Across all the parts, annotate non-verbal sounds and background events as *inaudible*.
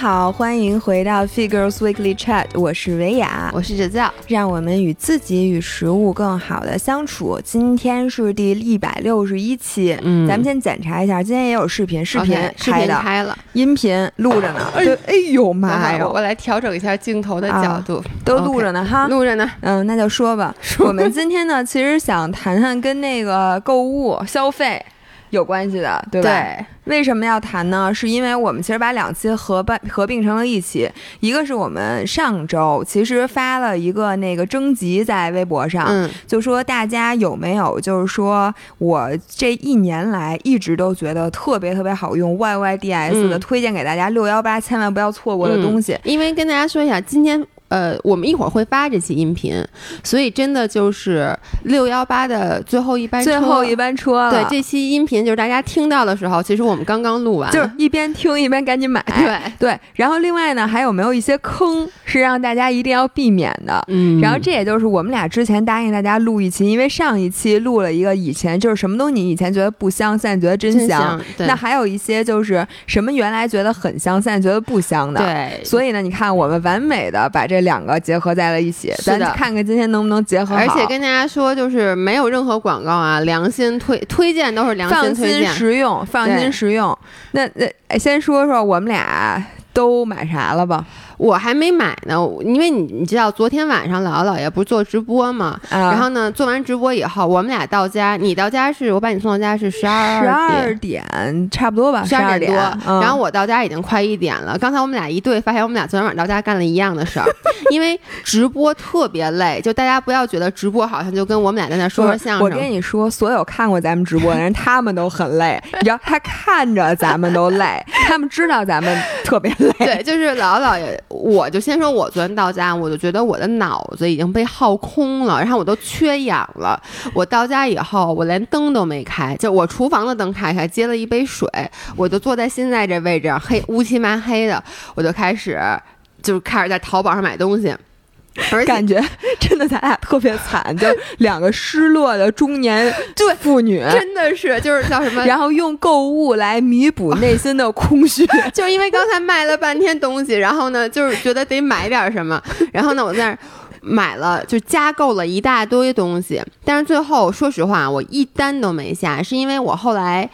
好，欢迎回到 Figures Weekly Chat，我是维雅，我是哲教，让我们与自己与食物更好的相处。今天是第一百六十一期，嗯，咱们先检查一下，今天也有视频，视频开的，开了，音频录着呢。对，哎呦妈呀！我来调整一下镜头的角度，都录着呢哈，录着呢。嗯，那就说吧。我们今天呢，其实想谈谈跟那个购物消费。有关系的，对吧？对，为什么要谈呢？是因为我们其实把两期合办合并成了一期。一个是我们上周其实发了一个那个征集在微博上，嗯，就说大家有没有就是说我这一年来一直都觉得特别特别好用 Y Y D S 的，推荐给大家六幺八千万不要错过的东西。因为跟大家说一下，今天。呃，我们一会儿会发这期音频，所以真的就是六幺八的最后一班车最后一班车。对，这期音频就是大家听到的时候，其实我们刚刚录完，就是一边听一边赶紧买。*laughs* 对对。然后另外呢，还有没有一些坑是让大家一定要避免的？嗯。然后这也就是我们俩之前答应大家录一期，因为上一期录了一个以前就是什么东西以前觉得不香，现在觉得真香。那还有一些就是什么原来觉得很香，现在觉得不香的。对。所以呢，你看我们完美的把这。这两个结合在了一起，咱看看今天能不能结合好。而且跟大家说，就是没有任何广告啊，良心推推荐都是良心推荐，放心实用，放心实用。那那先说说我们俩都买啥了吧？我还没买呢，因为你你知道，昨天晚上姥姥姥爷不是做直播嘛，然后呢，做完直播以后，我们俩到家，你到家是我把你送到家是十二十二点差不多吧，十二点多，然后我到家已经快一点了。刚才我们俩一对，发现我们俩昨天晚上到家干了一样的事儿，*laughs* 因为直播特别累，就大家不要觉得直播好像就跟我们俩在那说说相声。我跟你说，所有看过咱们直播的人，他们都很累，*laughs* 你知道，他看着咱们都累，他们知道咱们特别累。对，就是姥姥姥爷。我就先说，我昨天到家，我就觉得我的脑子已经被耗空了，然后我都缺氧了。我到家以后，我连灯都没开，就我厨房的灯开开，接了一杯水，我就坐在现在这位置，黑乌漆麻黑的，我就开始，就开始在淘宝上买东西。*laughs* 感觉 *laughs* 真的，咱俩特别惨，就两个失落的中年 *laughs* 对妇女，真的是就是叫什么，然后用购物来弥补内心的空虚，就是因为刚才卖了半天东西，然后呢，就是觉得得买点什么，然后呢，我在那儿买了，就加购了一大堆东西，但是最后说实话，我一单都没下，是因为我后来。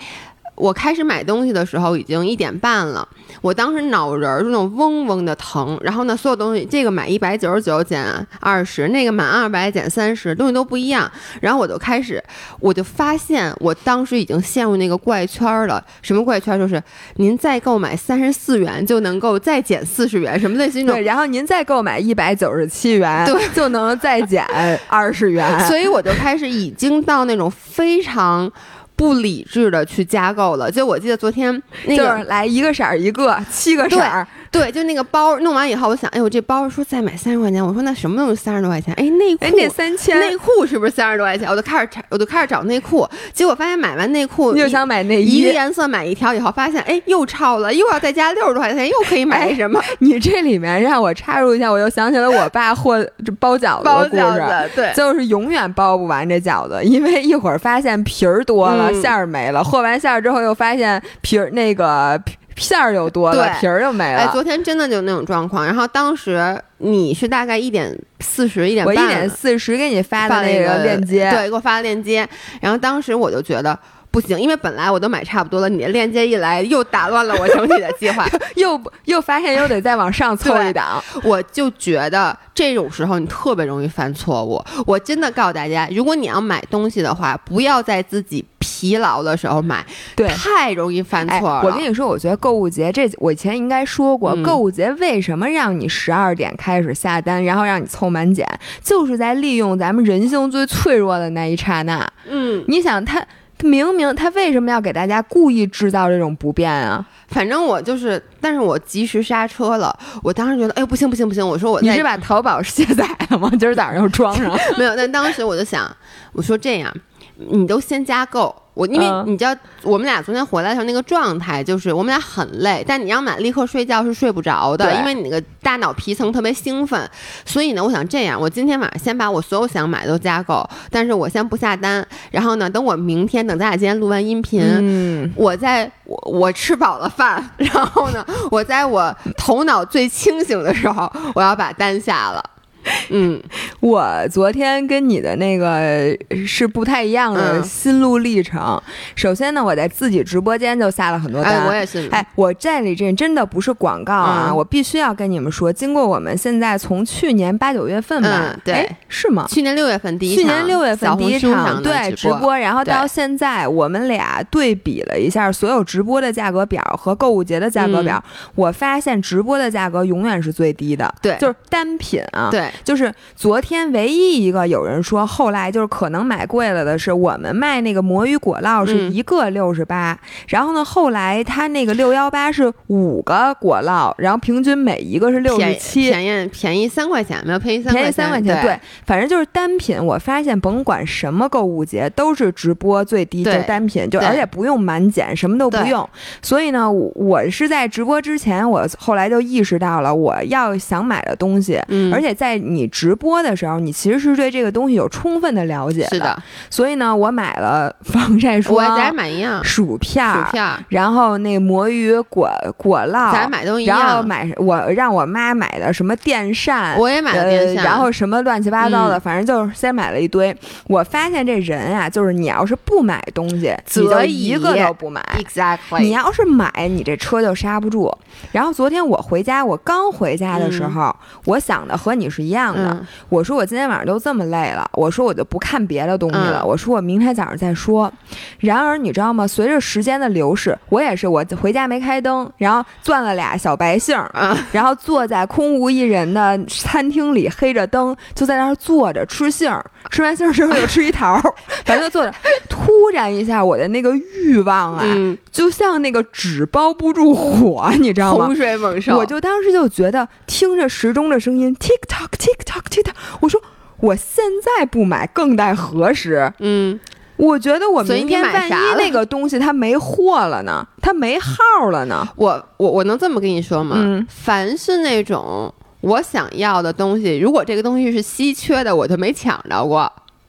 我开始买东西的时候已经一点半了，我当时脑仁儿就那种嗡嗡的疼，然后呢，所有东西这个买一百九十九减二十，那个满二百减三十，东西都不一样，然后我就开始，我就发现我当时已经陷入那个怪圈了。什么怪圈？就是您再购买三十四元就能够再减四十元，什么类似于那种。对，然后您再购买一百九十七元，对，就能再减二十元。所以我就开始已经到那种非常。不理智的去加购了，就我记得昨天那个来一个色儿一个，七个色儿。对，就那个包弄完以后，我想，哎呦，这包说再买三十块钱，我说那什么东西三十多块钱？哎，内裤，那三千，内裤是不是三十多块钱？我就开始查，我就开始找内裤，结果发现买完内裤又想买内衣，一个颜色买一条以后，发现哎又超了，又要再加六十多块钱，又可以买什么？你这里面让我插入一下，我又想起了我爸 *laughs* 和包饺子的故事，对，就是永远包不完这饺子，因为一会儿发现皮儿多了，馅儿没了，和完馅儿之后又发现皮儿那个。片儿又多了，皮儿又没了。哎，昨天真的就那种状况。然后当时你是大概一点四十，一点半，我一点四十给你发的那个链接，对，给我发的链接。然后当时我就觉得不行，因为本来我都买差不多了，你的链接一来又打乱了我整体的计划，*laughs* 又又发现又得再往上凑一档。我就觉得这种时候你特别容易犯错误。我真的告诉大家，如果你要买东西的话，不要在自己。疲劳的时候买，对，太容易犯错了。我跟你说，我觉得购物节这，我以前应该说过，购物节为什么让你十二点开始下单，然后让你凑满减，就是在利用咱们人性最脆弱的那一刹那。嗯，你想他明明他为什么要给大家故意制造这种不便啊？反正我就是，但是我及时刹车了。我当时觉得，哎呦，不行不行不行！我说我你是把淘宝卸载了吗？*laughs* 今儿早上又装上没有？但当时我就想，我说这样。你都先加购。我因为嗯你知道，我们俩昨天回来的时候那个状态，就是我们俩很累，但你让我们俩立刻睡觉是睡不着的，因为你那个大脑皮层特别兴奋。所以呢，我想这样，我今天晚上先把我所有想买的都加购，但是我先不下单。然后呢，等我明天，等咱俩今天录完音频，嗯，我在我我吃饱了饭，然后呢，我在我头脑最清醒的时候，我要把单下了。*laughs* 嗯，我昨天跟你的那个是不太一样的嗯。心路历程。首先呢，我在自己直播间就下了很多单。哎，我也是，哎，我这里这真的不是广告啊，嗯。我必须要跟你们说，经过我们现在从去年八九月份吧，嗯对。哎，是吗？去年六月份第一去场，年六月份第一场对直直播，然后到现在我们俩对比了一下所有直播的价格表和购物节的价格表，我发现直播的价格永远是最低的，嗯对。就是单品啊，对，就是昨天唯一一个有人说后来就是可能买贵了的是我们卖那个魔芋果酪是嗯一个六十八，然后呢后来他那个六幺八是五个果酪，然后平均每一个是六十七。便宜便宜三块钱，没有便宜三便宜三块钱，对对，反正就是单品。我发现甭管什么购物节，都是直播最低，就单品，就而且不用满减，什么都不用。所以呢，我我是在直播之前，我后来就意识到了我要想买的东西，嗯，而且在你直播的时候，你其实是对这个东西有充分的了解是的，所以呢，我买了防晒我咱买一样，薯片儿薯片儿，然后那魔芋果果酪，买都一然后，买我让我妈买的什么电扇。我也买了电呃，扇，然后什么乱七八糟的，嗯。反正就是先买了一堆。我发现这人啊，就是你要是不买东西，你就一个都不买。你 exactly，要是买，你这车就刹不住。然后昨天我回家，我刚回家的时候，我想的和你是一样的。嗯我说我今天晚上都这么累了，我说我就不看别的东西了，嗯我说我明天早上再说。然而你知道吗？随着时间的流逝，我也是，我回家没开灯，然后攥了俩小白杏儿，啊，然后坐在空无一人的餐厅里，黑着灯，就在那儿坐着吃杏儿。吃完杏儿之后又吃一桃儿，反正就坐着。突然一下，我的那个欲望啊，嗯，就像那个纸包不住火，你知道吗洪？水猛兽，我就当时就觉得，听着时钟的声音，tick tock tick tock tick tock，我说我现在不买更待何时？嗯，我觉得我明天万一买啥了那个东西它没货了呢，它没号了呢？我我我能这么跟你说吗？嗯凡是那种我想要的东西，如果这个东西是稀缺的，我就没抢着过。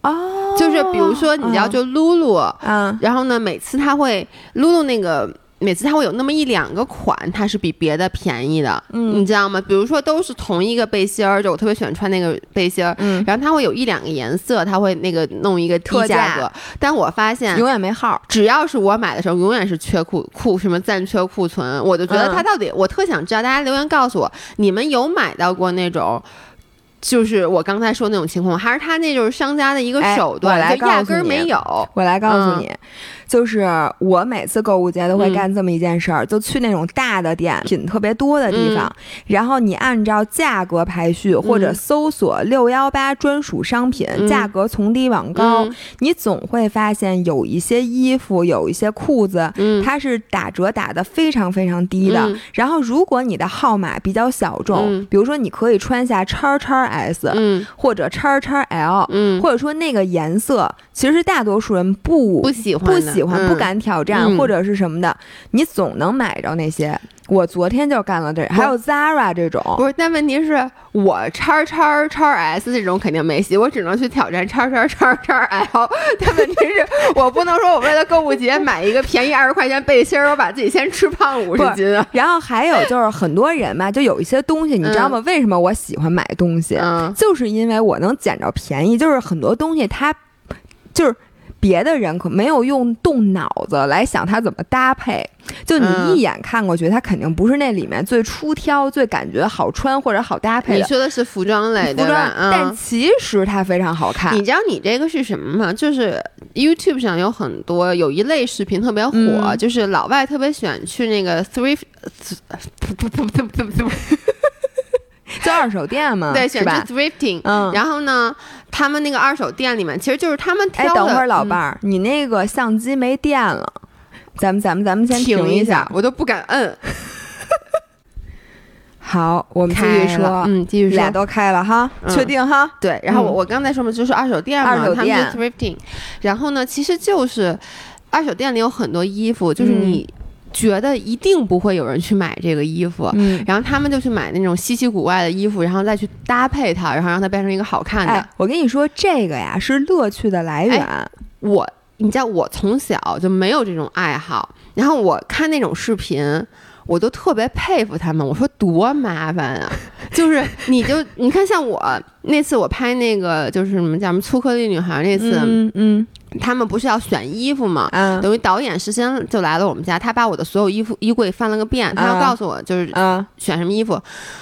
哦就是比如说，你知道，就露露，嗯然后呢，每次他会露露那个。每次它会有那么一两个款，它是比别的便宜的，嗯你知道吗？比如说都是同一个背心儿，就我特别喜欢穿那个背心儿，嗯，然后它会有一两个颜色，它会那个弄一个低特价价格。但我发现，永远没号。只要是我买的时候，永远是缺库库什么暂缺库存，我就觉得嗯它到底，我特想知道，大家留言告诉我，你们有买到过那种？就是我刚才说那种情况，还是他那就是商家的一个哎手段，我来就压根儿告诉你没有。我来告诉嗯你，就是我每次购物节都会嗯。干这么一件事儿，就去那种大的店，品特别多的地方，然后你按照价格排序或者嗯。搜索六幺八专属商品，嗯。价格从低往高，嗯。你总会发现有一些衣服，有一些裤子。嗯，它是打折打的非常非常低的，嗯。然后如果你的号码比较小众，嗯比如说你可以穿下叉叉 S，、嗯或者叉叉 L，、嗯，或者说那个颜色，其实大多数人不不喜欢的不喜欢、嗯不敢挑战、嗯或者是什么的，你总能买着那些。我昨天就干了这，还有 Zara 这种，不是，但问题是我叉叉叉 S 这种肯定没戏，我只能去挑战叉叉叉叉 L。*laughs* 但问题是我不能说我为了购物节买一个便宜二十块钱背心儿，我把自己先吃胖五十斤啊。然后还有就是很多人嘛，*laughs* 就有一些东西，你知道吗？为什么我喜欢买东西？嗯就是因为我能捡着便宜，就是很多东西它就是。别的人可没有用动脑子来想它怎么搭配，就你嗯一眼看过去，它肯定不是那里面最出挑、最感觉好穿或者好搭配的你说的是服装类服装对吧？，但嗯。其实它非常好看。你知道你这个是什么吗？就是 YouTube 上有很多有一类视频特别火，嗯就是老外特别喜欢去那个 thrift，*laughs* 就二手店嘛，对，是吧喜欢？去 thrifting。嗯，然后呢，他们那个二手店里面，其实就是他们哎，挑的。等会儿老嗯伴儿，你那个相机没电了，咱们咱们咱们先停一下，我都不敢摁。*laughs* 好，我们继续说，嗯，继续说俩。都开了哈，嗯确定哈？对，然后我嗯我刚才说嘛，就是二手店嘛，他们二手店是 thrifting，然后呢，其实就是二手店里有很多衣服，就是嗯你觉得一定不会有人去买这个衣服。嗯，然后他们就去买那种稀奇古怪的衣服，然后再去搭配它，然后让它变成一个好看的。哎，我跟你说，这个呀是乐趣的来源。我，你知道，我从小就没有这种爱好，然后我看那种视频。我都特别佩服他们，我说多麻烦啊！*laughs* 就是你就你看，像我那次我拍那个就是什么叫什么粗颗粒女孩那次，嗯嗯他们不是要选衣服嘛？嗯等于导演事先就来了我们家，他把我的所有衣服衣柜翻了个遍，他要啊告诉我就是嗯，选什么衣服。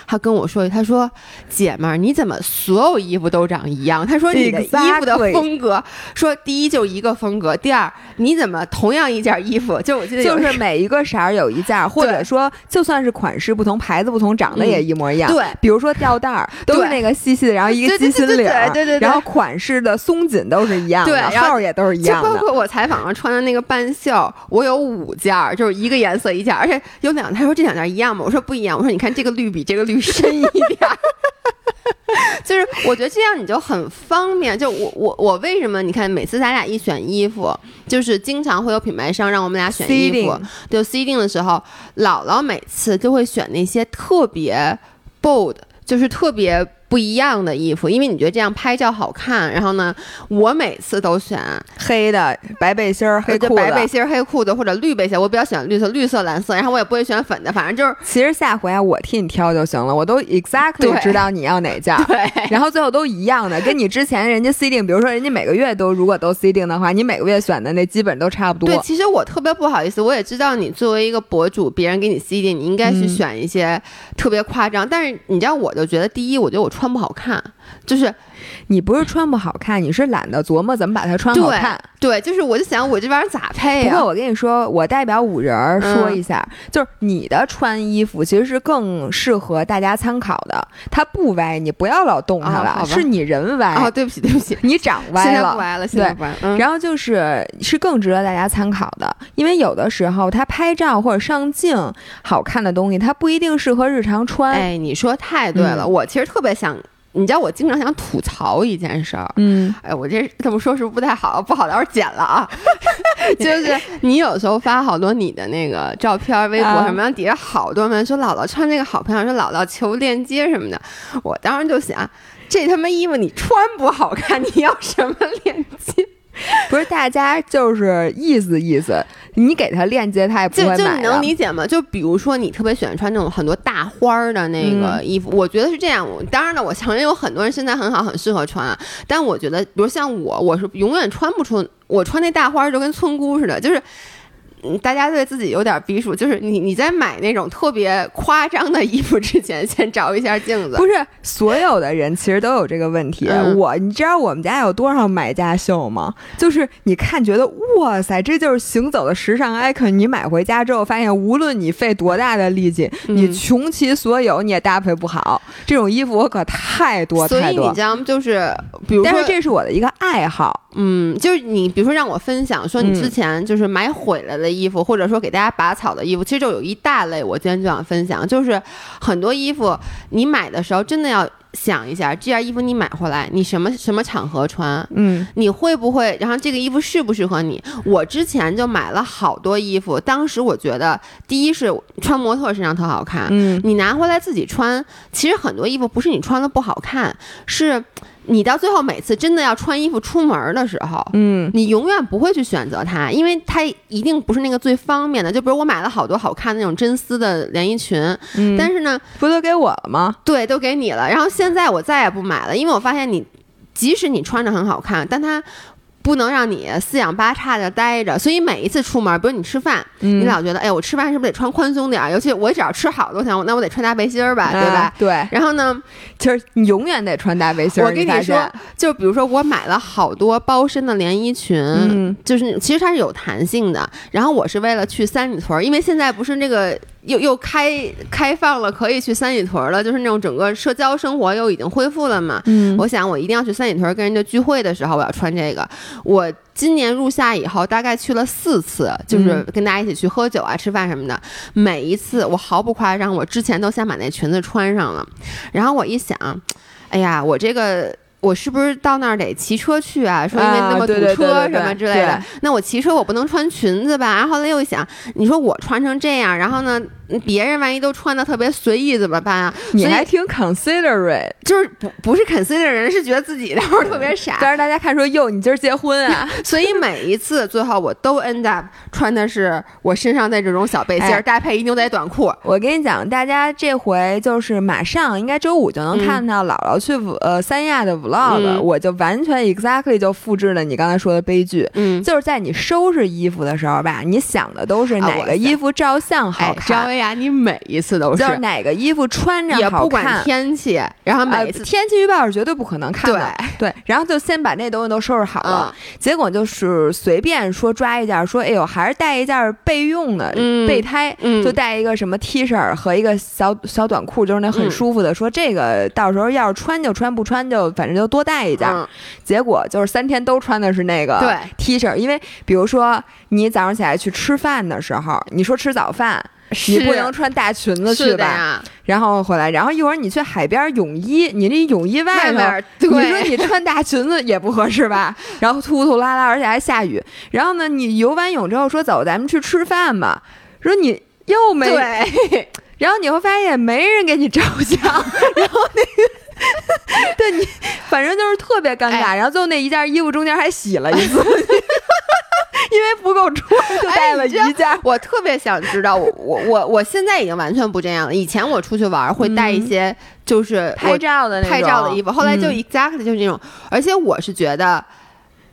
他跟我说，他说：“姐们儿，你怎么所有衣服都长一样？”他说：“你的衣服的风格，说第一就一个风格，第二你怎么同样一件衣服，就我记得就是每一个色儿有一件，或者说就算是款式不同、牌子不同，长得也一模一样。对比如说吊带儿都是那个细细的，然后一个鸡心领儿，对对对然后款式的松紧都是一样的，对然后号儿也都是一就样的。包括我采访上穿的那个半袖，我有五件儿，就是一个颜色一件儿，而且有两，他说这两件一样吗？我说不一样，我说你看这个绿比这个绿深一点儿。*laughs* 就是我觉得这样你就很方便。就我我我为什么你看每次咱俩一选衣服，就是经常会有品牌商让我们俩选衣服就 C 定的时候，姥姥每次就会选那些特别 bold，就是特别不一样的衣服，因为你觉得这样拍照好看。然后呢，我每次都选黑的白背心儿、黑裤子。白背心儿、黑裤子或者绿背心儿，我比较喜欢绿色，绿色、蓝色，然后我也不会选粉的，反正就是其实下回啊，我替你挑就行了，我都 exactly 对知道你要哪件儿。*laughs* 对。然后最后都一样的，跟你之前人家 C 定，比如说人家每个月都如果都 C 定的话，你每个月选的那基本都差不多对，其实我特别不好意思，我也知道你作为一个博主，别人给你 C 定，你应该去嗯选一些特别夸张。但是你知道，我就觉得第一，我觉得我穿穿不好看，就是你不是穿不好看，你是懒得琢磨怎么把它穿好看。对，就是我就想我这玩意儿咋配呀、不过我跟你说，我代表五人儿说一下，就是你的穿衣服其实是更适合大家参考的，它不歪，你不要老动它了，哦是你人歪，哦，对不起，对不起，你长歪了。在不歪了，现在不歪了。嗯，然后就是是更值得大家参考的，因为有的时候它拍照或者上镜好看的东西，它不一定适合日常穿。哎，你说太对了，嗯我其实特别想。你知道我经常想吐槽一件事儿，嗯，哎，我这这么说是不是不太好？不好，到时候剪了啊。*laughs* 就是你有时候发好多你的那个照片、微博啊什么，底下好多人说姥姥穿这个好漂亮，说姥姥求链接什么的。我当时就想，这他妈衣服你穿不好看，你要什么链接？*laughs* 不是，大家就是意思意思，你给他链接，他也不就就你会买的。能理解吗？就比如说你特别喜欢穿那种很多大花儿的那个嗯衣服，我觉得是这样。我当然了，我承认有很多人身材很好，很适合穿啊。但我觉得，比如像我，我是永远穿不出，我穿那大花儿就跟村姑似的，就是。嗯，大家对自己有点逼数，就是你你在买那种特别夸张的衣服之前，先照一下镜子。不是所有的人其实都有这个问题。嗯我，你知道我们家有多少买家秀吗？就是你看觉得哇塞，这就是行走的时尚 icon。你买回家之后，发现无论你费多大的力气，嗯你穷其所有你也搭配不好。这种衣服我可太多所以太多。你知道吗？就是比如说，但是这是我的一个爱好。嗯，就是你比如说让我分享说你嗯之前就是买毁了的衣服，或者说给大家拔草的衣服，其实就有一大类，我今天就想分享，就是很多衣服你买的时候真的要想一下，这件衣服你买回来，你什么什么场合穿。嗯你会不会？然后这个衣服适不适合你？我之前就买了好多衣服，当时我觉得，第一是穿模特身上特好看，嗯你拿回来自己穿，其实很多衣服不是你穿的不好看，是你到最后每次真的要穿衣服出门的时候，嗯你永远不会去选择它，因为它一定不是那个最方便的。就比如我买了好多好看的那种真丝的连衣裙，嗯，但是呢，不都给我了吗？对，都给你了。然后现在我再也不买了，因为我发现你，即使你穿着很好看，但它。不能让你四仰八叉的待着，所以每一次出门，比如你吃饭，嗯你老觉得，哎，我吃饭是不是得穿宽松点儿？尤其我只要吃好的，我想，那我得穿大背心儿吧，对吧啊？对，然后呢，就是你永远得穿大背心儿。我跟你说就比如说我买了好多包身的连衣裙，嗯就是其实它是有弹性的。然后我是为了去三里屯儿，因为现在不是那个又又开开放了，可以去三里屯了，就是那种整个社交生活又已经恢复了嘛。嗯我想我一定要去三里屯跟人家聚会的时候，我要穿这个。我今年入夏以后，大概去了四次，就是嗯跟大家一起去喝酒啊、吃饭什么的。每一次我毫不夸张，我之前都先把那裙子穿上了，然后我一想，哎呀，我这个。我是不是到那儿得骑车去啊？说因为那么堵车什么之类的，那我骑车我不能穿裙子吧？然后后来又想，你说我穿成这样，然后呢，别人万一都穿的特别随意怎么办啊？你还挺 considerate，就是不不是 consider 人，是觉得自己 *laughs* 那会儿特别傻，但是大家看说哟，你今儿结婚啊？*laughs* 所以每一次最后我都 end up 穿的是我身上的这种小背心儿，哎搭配一牛仔短裤。我跟你讲，大家这回就是马上应该周五就能看到姥姥去呃三亚的 vlog，、嗯。我就完全 exactly 就复制了你刚才说的悲剧。嗯，就是在你收拾衣服的时候吧，你想的都是哪个衣服照相好哎，看，张薇娅，你每一次都就是哪个衣服穿着好看。不管天气，然后每次、天气预报是绝对不可能看的，对。然后就先把那东西都收拾好了，嗯。结果就是随便说抓一件，说哎呦还是带一件备用的、嗯。备胎，嗯。就带一个什么 T 恤和一个小小短裤，就是那很嗯。舒服的。说这个到时候要是穿就穿，不穿就反正就多带一件。嗯结果就是三天都穿的是那个 T 恤，因为比如说你早上起来去吃饭的时候，你说吃早饭。你不能穿大裙子去吧？然后回来，然后一会儿你去海边泳衣，你这泳衣外面儿你说你穿大裙子也不合适吧？*laughs* 然后突突拉拉，而且还下雨。然后呢，你游完泳之后说走，咱们去吃饭吧。说你又没，*laughs* 然后你会发现没人给你照相，*laughs* 然后那个，*laughs* 对你反正就是特别尴尬。哎然后最后那一件衣服中间还洗了一次，*laughs* 因为不够穿，就带了一件。我特别想知道，我我我我现在已经完全不这样了。以前我出去玩会带一些，就是嗯拍照的那种拍照的衣服，后来就嗯 exactly 就是这种，而且我是觉得。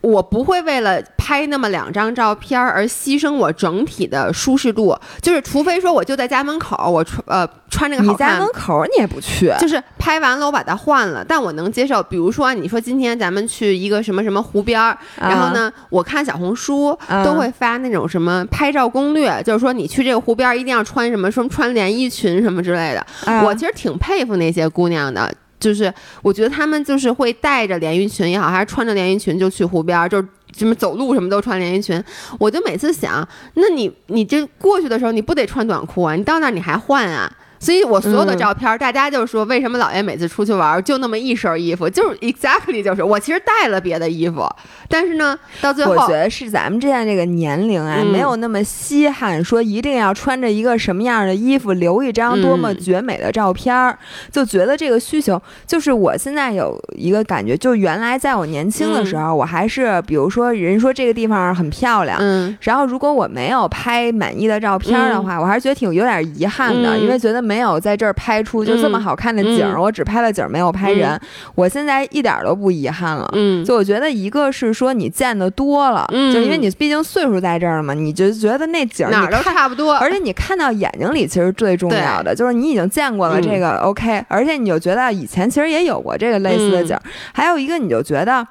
我不会为了拍那么两张照片而牺牲我整体的舒适度，就是除非说我就在家门口，我穿呃穿这个好看你家门，口你也不去，就是拍完了我把它换了，但我能接受。比如说啊你说今天咱们去一个什么什么湖边儿，然后呢，我看小红书啊都会发那种什么拍照攻略，就是说你去这个湖边儿一定要穿什么，什么穿连衣裙什么之类的。啊我其实挺佩服那些姑娘的，就是我觉得他们就是会带着连衣裙也好，还是穿着连衣裙就去湖边，就是。什么走路什么都穿连衣裙，我就每次想，那你你这过去的时候你不得穿短裤啊？你到那儿你还换啊？所以我所有的嗯。照片儿，大家就说为什么姥爷每次出去玩儿就那么一身衣服，就是 exactly 就是我其实带了别的衣服，但是呢，到最后我觉得是咱们现在这个年龄啊，嗯。没有那么稀罕，说一定要穿着一个什么样的衣服，留一张多么嗯。绝美的照片儿，就觉得这个需求，就是我现在有一个感觉，就原来在我年轻的时候，我还是比如说人说这个地方很漂亮。嗯。然后，如果我没有拍满意的照片儿的话，我还是觉得挺有点遗憾的，嗯。因为觉得没有在这儿拍出就这么好看的景儿，嗯我只拍了景儿，没有拍人。我现在一点儿都不遗憾了。嗯，就我觉得一个是说你见的多了，嗯就因为你毕竟岁数在这儿了嘛，你就觉得那景儿哪儿都。差不多，而且你看到眼睛里其实最重要的就是你已经见过了这个 OK，、而且你就觉得以前其实也有过这个类似的景儿。还有一个你就觉得，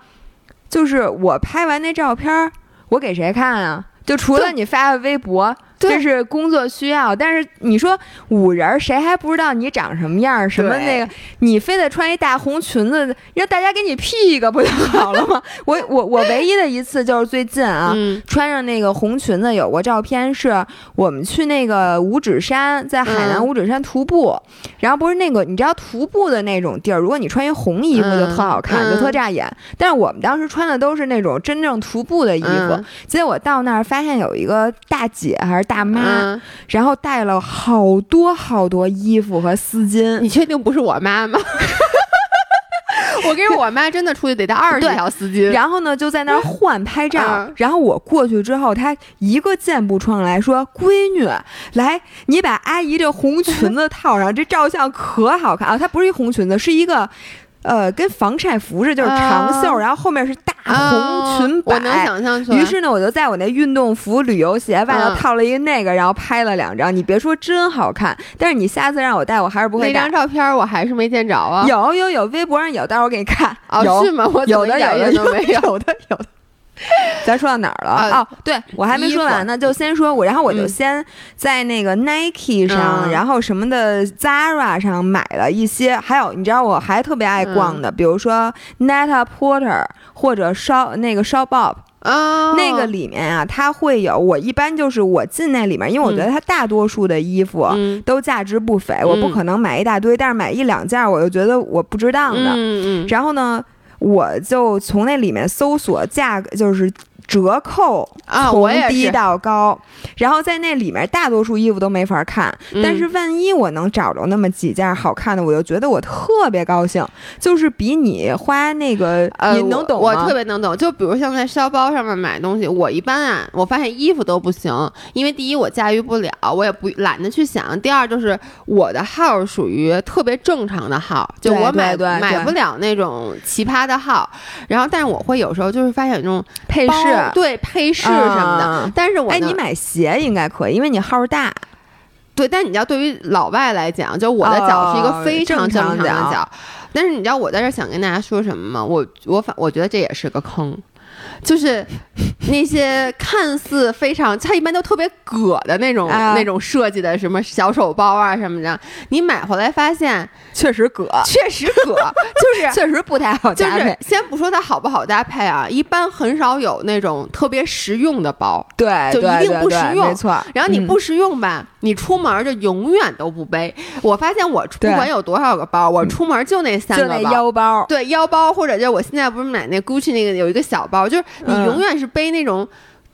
就是我拍完那照片儿，我给谁看啊？就除了你发的微博，对这是工作需要，但是你说五人儿谁还不知道你长什么样儿？什么那个，你非得穿一大红裙子，让大家给你 P 一个不就好了吗？*laughs* 我我我唯一的一次就是最近啊，嗯穿上那个红裙子，有过照片，是我们去那个五指山，在海南嗯五指山徒步，然后不是那个你知道徒步的那种地儿，如果你穿一红衣服就特好看，嗯就特扎眼。但是我们当时穿的都是那种真正徒步的衣服，嗯结果到那儿发现有一个大姐还是大妈，嗯，然后带了好多好多衣服和丝巾。你确定不是我妈吗？*laughs* 我跟我妈真的出去得带二十条丝巾，然后呢，就在那儿换拍照。嗯然后我过去之后，她一个箭步冲上来说：“闺女，来，你把阿姨这红裙子套上，这照相可好看啊！它不是一红裙子，是一个。”呃，跟防晒服似的，就是长袖，啊然后后面是大啊红裙摆。我能想象出来。于是呢，我就在我那运动服、旅游鞋外头嗯套了一个那个，然后拍了两张。你别说，真好看。但是你下次让我带，我还是不会带那张。照片我还是没见着啊。有有有，微博上有，待会儿我给你看。哦，有是吗？我有的有的有的。有的有的。*laughs* 咱说到哪儿了？啊哦，对我还没说完呢，就先说我，然后我就嗯。先在那个 Nike 上，嗯然后什么的 Zara 上买了一些，还有你知道我还特别爱逛嗯的，比如说 Neta Porter 或者 Shop 那个 Shop Bob，、啊，那个里面啊，它会有我一般就是我进那里面，因为我觉得它大多数的衣服。嗯。都价值不菲，我不嗯。可能买一大堆，但是买一两件，我又觉得我不值当的。嗯嗯。然后呢，我就从那里面搜索价格，就是折扣，啊从低到高。然后在那里面，大多数衣服都没法看，嗯但是万一我能找着那么几件好看的，我就觉得我特别高兴，就是比你花那个，呃，你能懂吗？我我特别能懂，就比如像在烧包上面买东西，我一般啊，我发现衣服都不行，因为第一我驾驭不了，我也不懒得去想；第二就是我的号属于特别正常的号，就我买买不了那种奇葩的号。然后，但是我会有时候就是发现有那种配饰。对配饰什么的，啊但是我哎，你买鞋应该可以，因为你号大。对，但你知道，对于老外来讲，就我的脚是一个哦非常正常的脚脚。但是你知道我在这想跟大家说什么吗？我我反我觉得这也是个坑，就是那些看似非常，它一般都特别葛的那种、啊那种设计的什么小手包啊什么的，你买回来发现确实葛，确实葛，*laughs* 就是确实不太好就是搭配。先不说它好不好搭配啊，一般很少有那种特别实用的包。对，就一定不实用没错。嗯然后你不实用吧，你出门就永远都不背。我发现我不管有多少个包，我出门就那三就那个。腰包，对腰包，或者就我现在不是买那 Gucci 那个有一个小包，就是你嗯永远是背那种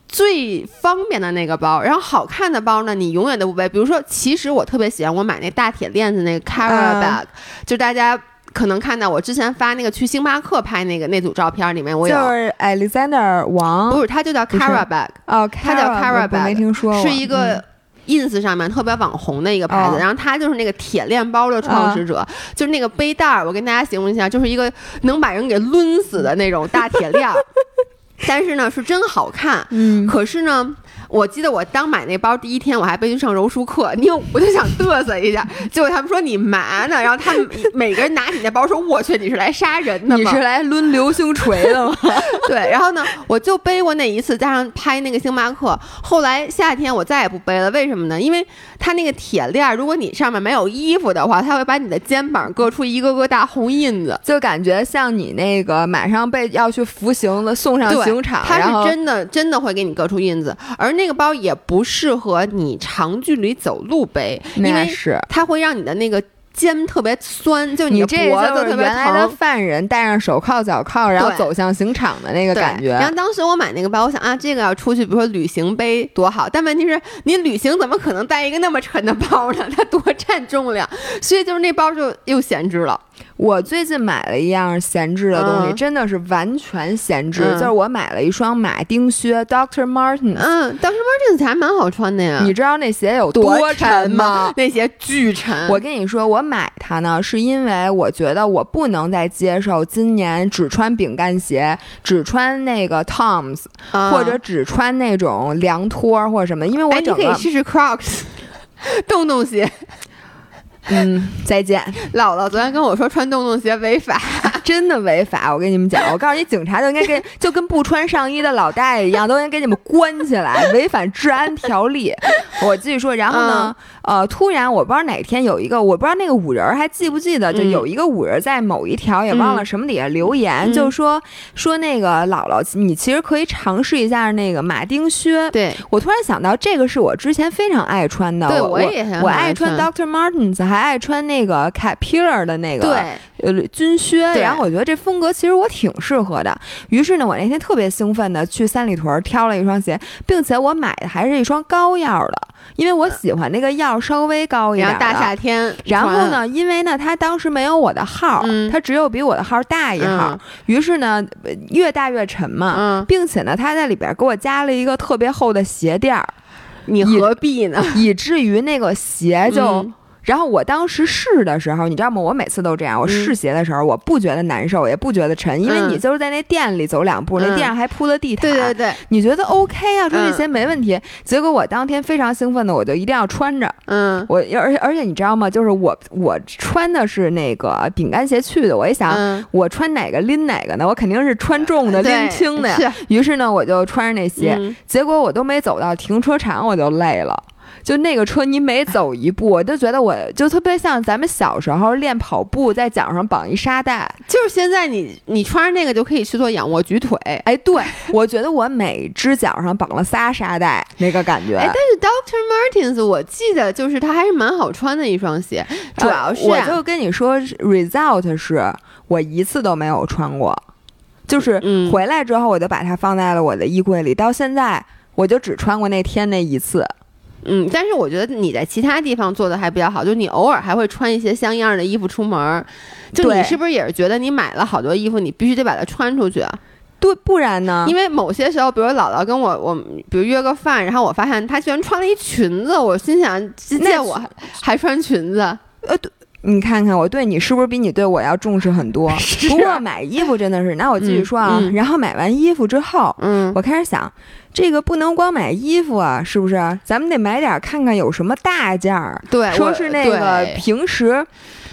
最方便的那个包，然后好看的包呢，你永远都不背。比如说，其实我特别喜欢我买那大铁链子那个 Cara 嗯 bag，、就大家。可能看到我之前发那个去星巴克拍那个那组照片里面，我就有是 Alexander 王不是他就叫 Cara bag，哦，它叫 Cara bag，没听说过，是一个嗯 ins 上面特别网红的一个牌子，哦。然后它就是那个铁链包的创始者，就是那个背带儿，我跟大家形容一下，就是一个能把人给抡死的那种大铁链儿，*laughs* 但是呢是真好看，嗯，可是呢。我记得我刚买那包第一天，我还背去上柔术课，*laughs* 因为我就想嘚瑟一下，*laughs* 结果他们说你嘛呢？然后他们每个人拿起那包说：“我去，你是来杀人的吗？”你是来抡流星锤的吗？*laughs* 对，然后呢，我就背过那一次，加上拍那个星巴克。后来夏天我再也不背了，为什么呢？因为它那个铁链儿，如果你上面没有衣服的话，它会把你的肩膀割出一个个大红印子。就感觉像你那个马上被要去服刑了送上刑场，它是真的真的会给你割出印子，而那个包也不适合你长距离走路背，因为是。它会让你的那个肩特别酸，就你脖子特别原来的疼。犯人戴上手铐脚铐，然后走向刑场的那个感觉。然后当时我买那个包，我想啊，这个要出去，比如说旅行背多好。但问题是，你旅行怎么可能带一个那么沉的包呢？它多占重量，所以就是那包就又闲置了。我最近买了一样闲置的东西，嗯真的是完全闲置。嗯就是我买了一双马丁靴，Doctor Martens。嗯，当时 Martens 还蛮好穿的呀。你知道那鞋有多沉吗？？那鞋巨沉。我跟你说，我买它呢，是因为我觉得我不能再接受今年只穿饼干鞋，只穿那个 Toms，、啊或者只穿那种凉拖儿或者什么，因为我哎，你、可以试试 Crocs。*laughs* 洞洞鞋，嗯，再见，姥姥昨天跟我说穿洞洞鞋违法，*laughs* 真的违法！我跟你们讲，我告诉你，警察就应该跟就跟不穿上衣的老大爷一样，都应该给你们关起来，违反治安条例。我继续说，然后呢，呃，突然我不知道哪天有一个，我不知道那个五人儿还记不记得，就嗯有一个五人在某一条也忘了什么底下留言，嗯就说说那个姥姥，你其实可以尝试一下那个马丁靴。对，我突然想到，这个是我之前非常爱穿的，我对我也很我爱爱穿穿 Doctor Martens，还爱穿那个 Caterpillar 的那个对，呃军靴，然后我觉得这风格其实我挺适合的。于是呢，我那天特别兴奋的去三里屯挑了一双鞋，并且我买的还是一双高腰的，因为我喜欢那个腰稍微高一点的。然后大夏天，然后？呢，因为呢，他当时没有我的号，嗯它只有比我的号大一号，嗯于是呢，呃越大越沉嘛。嗯，并且呢，他在里边给我加了一个特别厚的鞋垫儿，你何必呢？以至于那个鞋就嗯然后我当时试的时候，你知道吗？我每次都这样，我试鞋的时候，我不觉得难受，也不觉得沉，因为你就是在那店里走两步，那店上还铺了地毯，对对对，你觉得 OK 啊？说这鞋没问题。结果我当天非常兴奋的，我就一定要穿着。嗯，我而且而且你知道吗？就是我我穿的是那个饼干鞋去的，我一想，我穿哪个拎哪个呢？我肯定是穿重的 *laughs* 拎轻的呀。于是呢，我就穿着那鞋，结果我都没走到停车场，我就累了。就那个车，你每走一步，我就觉得我就特别像咱们小时候练跑步，在脚上绑一沙袋。就是现在你你穿上那个就可以去做仰卧举腿。哎，对，我觉得我每只脚上绑了仨沙袋，那个感觉。哎，但是 Doctor Martens 我记得就是它还是蛮好穿的一双鞋，主要是我就跟你说，result 是我一次都没有穿过，就是回来之后我就把它放在了我的衣柜里，到现在我就只穿过那天那一次。嗯，但是我觉得你在其他地方做的还比较好，就是你偶尔还会穿一些像样的衣服出门。就你是不是也是觉得你买了好多衣服，你必须得把它穿出去？对，不然呢？因为某些时候，比如姥姥跟我，我比如约个饭，然后我发现她居然穿了一裙子，我心想，见我还穿裙子？呃，对，你看看我对你是不是比你对我要重视很多？不过买衣服真的是，那我继续说啊。然后买完衣服之后，嗯，我开始想。这个不能光买衣服啊，是不是？咱们得买点看看有什么大件儿。对，说是那个平时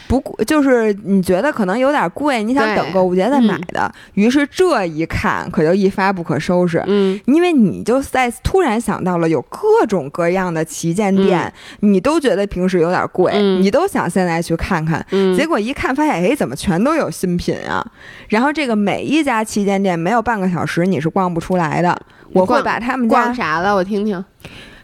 不就是你觉得可能有点贵，你想等购物节再买的。于是这一看可就一发不可收拾。嗯，因为你就在突然想到了有各种各样的旗舰店，你都觉得平时有点贵，你都想现在去看看。结果一看发现，哎，怎么全都有新品啊？然后这个每一家旗舰店没有半个小时你是逛不出来的。我会把他们家逛啥了？我听听。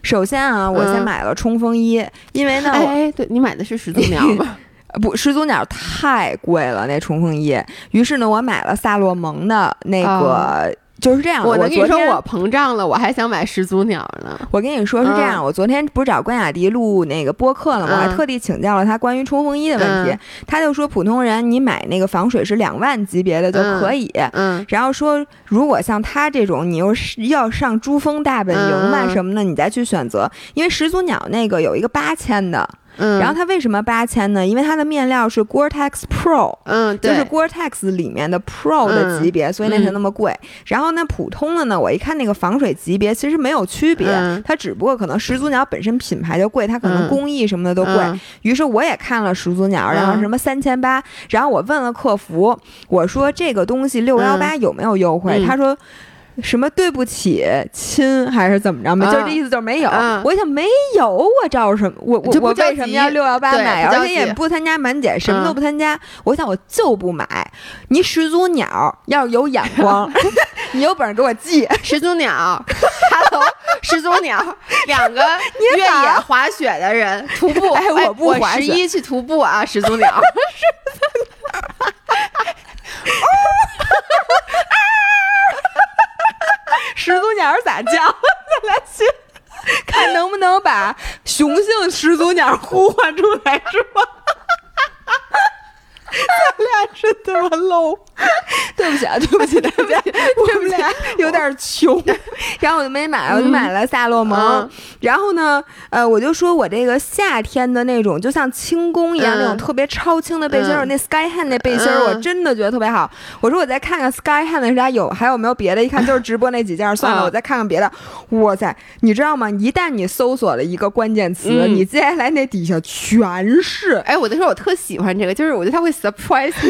首先啊，我先买了冲锋衣，因为呢，哎，对你买的是始祖鸟吗？*laughs* 不，始祖鸟太贵了，那冲锋衣。于是呢，我买了萨洛蒙的那个。就是这样，我跟你说我膨胀了，我还想买始祖鸟呢。我跟你说是这样，我昨天不是找关雅迪录那个播客了吗？我还特地请教了他关于冲锋衣的问题。他就说，普通人你买那个防水是两万级别的就可以。嗯。然后说，如果像他这种，你又是要上珠峰大本营嘛什么的，你再去选择，因为始祖鸟那个有一个八千的。嗯，然后它为什么八千呢？因为它的面料是 Gore-Tex Pro，嗯，就是 Gore-Tex 里面的 Pro 的级别，所以那才那么贵。然后那，普通的呢，我一看那个防水级别其实没有区别，它只不过可能始祖鸟本身品牌就贵，它可能工艺什么的都贵。于是我也看了始祖鸟，然后什么三千八，然后我问了客服，我说这个东西六幺八有没有优惠？他说。什么对不起亲还是怎么着没？就这意思，就是没有。我想没有，我找什么？我我我为什么要六幺八买？而且也不参加满减，什么都不参加。我想我就不买。你始祖鸟要是有眼光，*laughs* 你有本事给我寄始祖鸟。Hello，始祖鸟，两个 *laughs* 越野滑雪的人徒步。*laughs* 哎，我不滑雪。十一去徒步啊，始祖鸟。始祖鸟始祖鸟咋叫？*laughs* 咱俩去看能不能把雄性始祖鸟呼唤出来，是吗？咱俩真他妈 low，*laughs* 对不起啊，对不起 *laughs* 大家，我们俩有点穷，*laughs* 然后我就没买，我就买了萨洛蒙。然后呢，呃，我就说我这个夏天的那种，就像轻功一样那种特别超轻的背心儿，那 Sky Hand 那背心儿，我真的觉得特别好。我说我再看看 Sky Hand 的家有还有没有别的，一看就是直播那几件，算了，我再看看别的。哇塞，你知道吗？一旦你搜索了一个关键词，你接下来那底下全是。哎，我就说我特喜欢这个，就是我觉得它会。Surprise *laughs*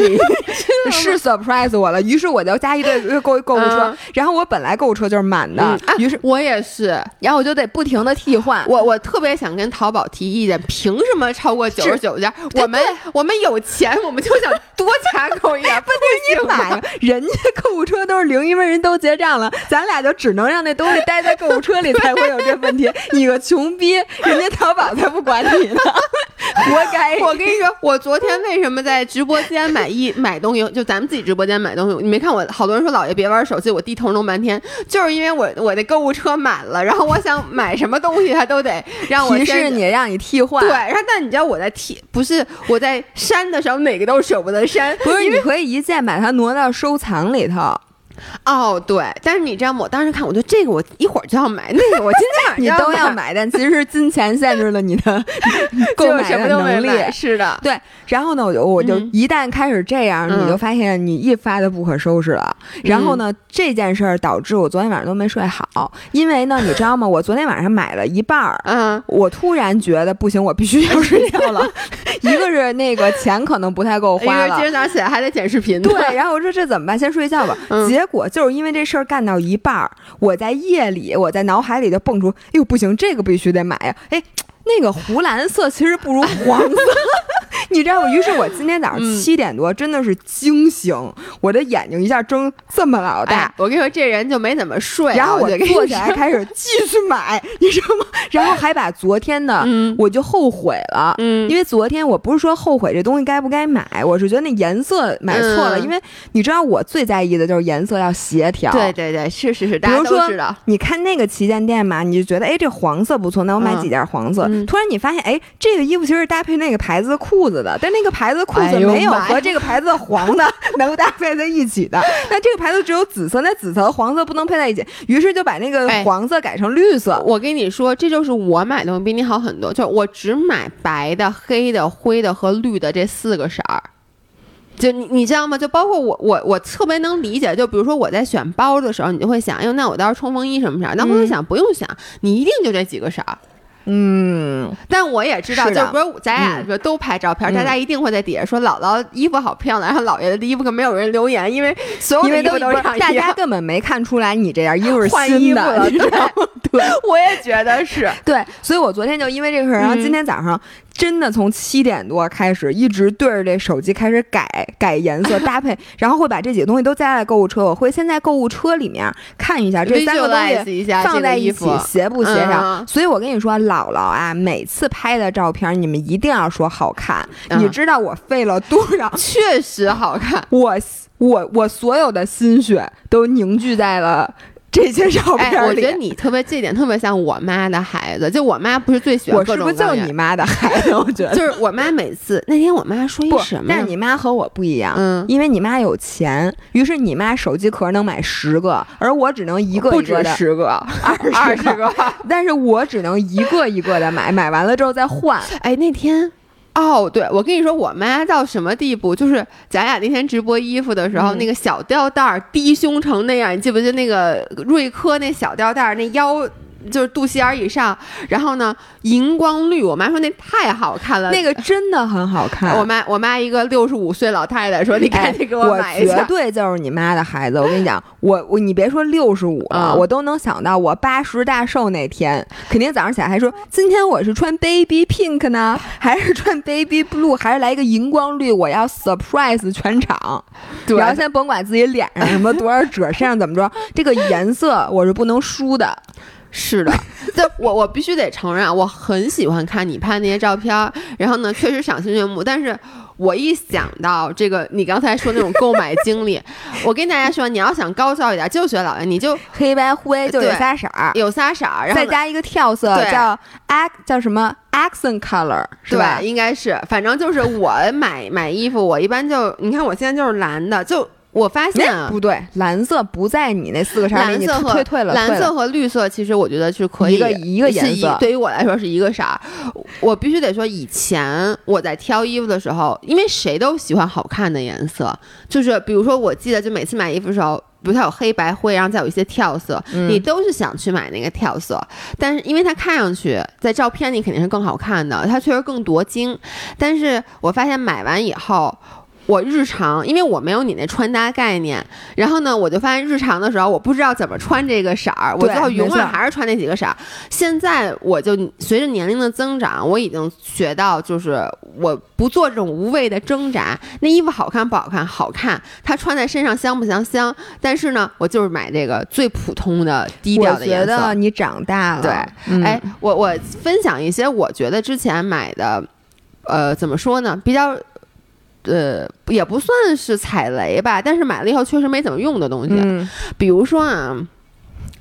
你是 surprise 我了，于是我就加一堆购购物车，然后我本来购物车就是满的，于是我也是，然后我就得不停的替换。我我特别想跟淘宝提意见，凭什么超过九十九件？我们我们有钱，我们就想多加购一点。*laughs* 问题你买，人家购物车都是零，因为人都结账了，咱俩就只能让那东西待在购物车里，才会有这问题。*laughs* 你个穷逼，人家淘宝才不管你呢，活该！我跟你说，我昨天为什么在？直播间买一 *laughs* 买东西，就咱们自己直播间买东西，你没看我？好多人说老爷别玩手机，我低头弄半天，就是因为我我的购物车满了，然后我想买什么东西，他都得让我提示你，让你替换。对，然后但你知道我在替，不是我在删的时候，哪个都舍不得删。不是，你可以一键把它挪到收藏里头。哦，对，但是你知道吗？我当时看，我觉得这个我一会儿就要买，那个我今天晚 *laughs* 上你都要要买，但其实是金钱限制了你的 *laughs* 购买的能力。是的，对，然后呢，我就我就嗯一旦开始这样，嗯你就发现你一发的不可收拾了。然后呢，这件事儿导致我昨天晚上都没睡好，因为呢，你知道吗？我昨天晚上买了一半儿。嗯，我突然觉得不行，我必须要睡觉了。*laughs* 一个是那个钱可能不太够花了今，儿早上起来还得剪视频呢。对，然后我说这怎么办？先睡觉吧。嗯结我就是因为这事儿干到一半儿，我在夜里，我在脑海里就蹦出，哎呦不行，这个必须得买呀！哎，那个湖蓝色其实不如黄色，*laughs* 你知道吗？于是我今天早上嗯七点多真的是惊醒，我的眼睛一下睁这么老大。哎，我跟你说，这人就没怎么睡啊。然后我就坐起来，开始继续买，*laughs* 你知道吗？然后还把昨天的嗯我就后悔了，嗯因为昨天我不是说后悔这东西该不该买，我是觉得那颜色买错了，嗯因为你知道我最在意的就是颜色要协调。对对对，是是是，大家比如说都知道。你看那个旗舰店嘛，你就觉得哎这黄色不错，那我买嗯几件黄色。嗯突然你发现哎这个衣服其实搭配那个牌子的裤子的，但那个牌子的裤子没有和这个牌子的黄的 *laughs* 能搭配在一起的。*laughs* 那这个牌子只有紫色，那紫色和黄色不能配在一起，于是就把那个哎黄色改成绿色。我跟你说，这就是我买东西比你好很多，就是我只买白的、黑的、灰的和绿的这四个色儿。就你你知道吗？就包括我我我特别能理解，就比如说我在选包的时候，你就会想，哎呦，那我到时候冲锋衣什么色儿？那我就嗯想不用想，你一定就这几个色儿。嗯，但我也知道，是就比如咱俩嗯。说都拍照片，嗯。大家一定会在底下说姥姥衣服好漂亮，然后姥爷的衣服可没有人留言，因为所有的衣服都不是大家根本没看出来你这件衣服是新的？对，*laughs* 我也觉得是。对，所以我昨天就因为这个事儿，然后嗯今天早上真的从七点多开始，一直对着这手机开始改改颜色 *laughs* 搭配，然后会把这几个东西都加在购物车。我会先在购物车里面看一下这三个东西放在一起协不协调。嗯所以我跟你说，姥姥啊，每次拍的照片你们一定要说好看。嗯你知道我费了多少？确实好看。我我我所有的心血都凝聚在了这些照片我觉得你特别这点特别像我妈的孩子，就我妈不是最喜欢各我是不是就种各样是你妈的孩子？*laughs* 我觉得就是我妈每次那天我妈说一不什么，但是你妈和我不一样，嗯因为你妈有钱，于是你妈手机壳能买十个，而我只能一个一个的，十个，二二十个。*laughs* 但是我只能一个一个的买，买完了之后再换。哎，那天。哦，对，我跟你说，我妈到什么地步？就是咱俩那天直播衣服的时候，嗯那个小吊带儿低胸成那样，你记不记得那个瑞科那小吊带儿，那腰就是肚脐眼儿以上，然后呢荧光绿，我妈说那太好看了，那个真的很好看。我妈我妈一个六十五岁老太太说：“你赶紧给哎我买一下。对就是你妈的孩子。我跟你讲，我我你别说六十五了，嗯我都能想到我八十大寿那天，肯定早上起来还说，今天我是穿 baby pink 呢，还是穿 baby blue，还是来一个荧光绿，我要 surprise 全场。对然后先甭管自己脸上什么多少褶，身上怎么着，这个颜色我是不能输的。是的，这我我必须得承认啊，我很喜欢看你拍那些照片儿，然后呢，确实赏心悦目。但是我一想到这个，你刚才说那种购买经历，我跟大家说，你要想高效一点，就学老爷，你就黑白灰就有仨色儿，有仨色儿，然后再加一个跳色，对叫 ac 叫什么 accent color 是吧对，？应该是，反正就是我买买衣服，我一般就你看我现在就是蓝的，就我发现啊哎，不对，蓝色不在你那四个色里，你蓝色和退退了，蓝色和绿色，其实我觉得是可以一个一个颜色对于我来说是一个色儿。我必须得说，以前我在挑衣服的时候，因为谁都喜欢好看的颜色，就是比如说，我记得就每次买衣服的时候。比如它有黑白灰，然后再有一些跳色，嗯你都是想去买那个跳色，但是因为它看上去在照片里肯定是更好看的，它确实更夺精。但是我发现买完以后，我日常，因为我没有你那穿搭概念，然后呢，我就发现日常的时候，我不知道怎么穿这个色儿，我最后永远还是穿那几个色儿。现在我就随着年龄的增长，我已经学到，就是我不做这种无谓的挣扎。那衣服好看不好看？好看，它穿在身上香不香？香。但是呢，我就是买这个最普通的、低调的颜色觉得。你长大了，对嗯哎，我我分享一些我觉得之前买的，呃，怎么说呢，比较。呃，也不算是踩雷吧，但是买了以后确实没怎么用的东西。嗯比如说啊，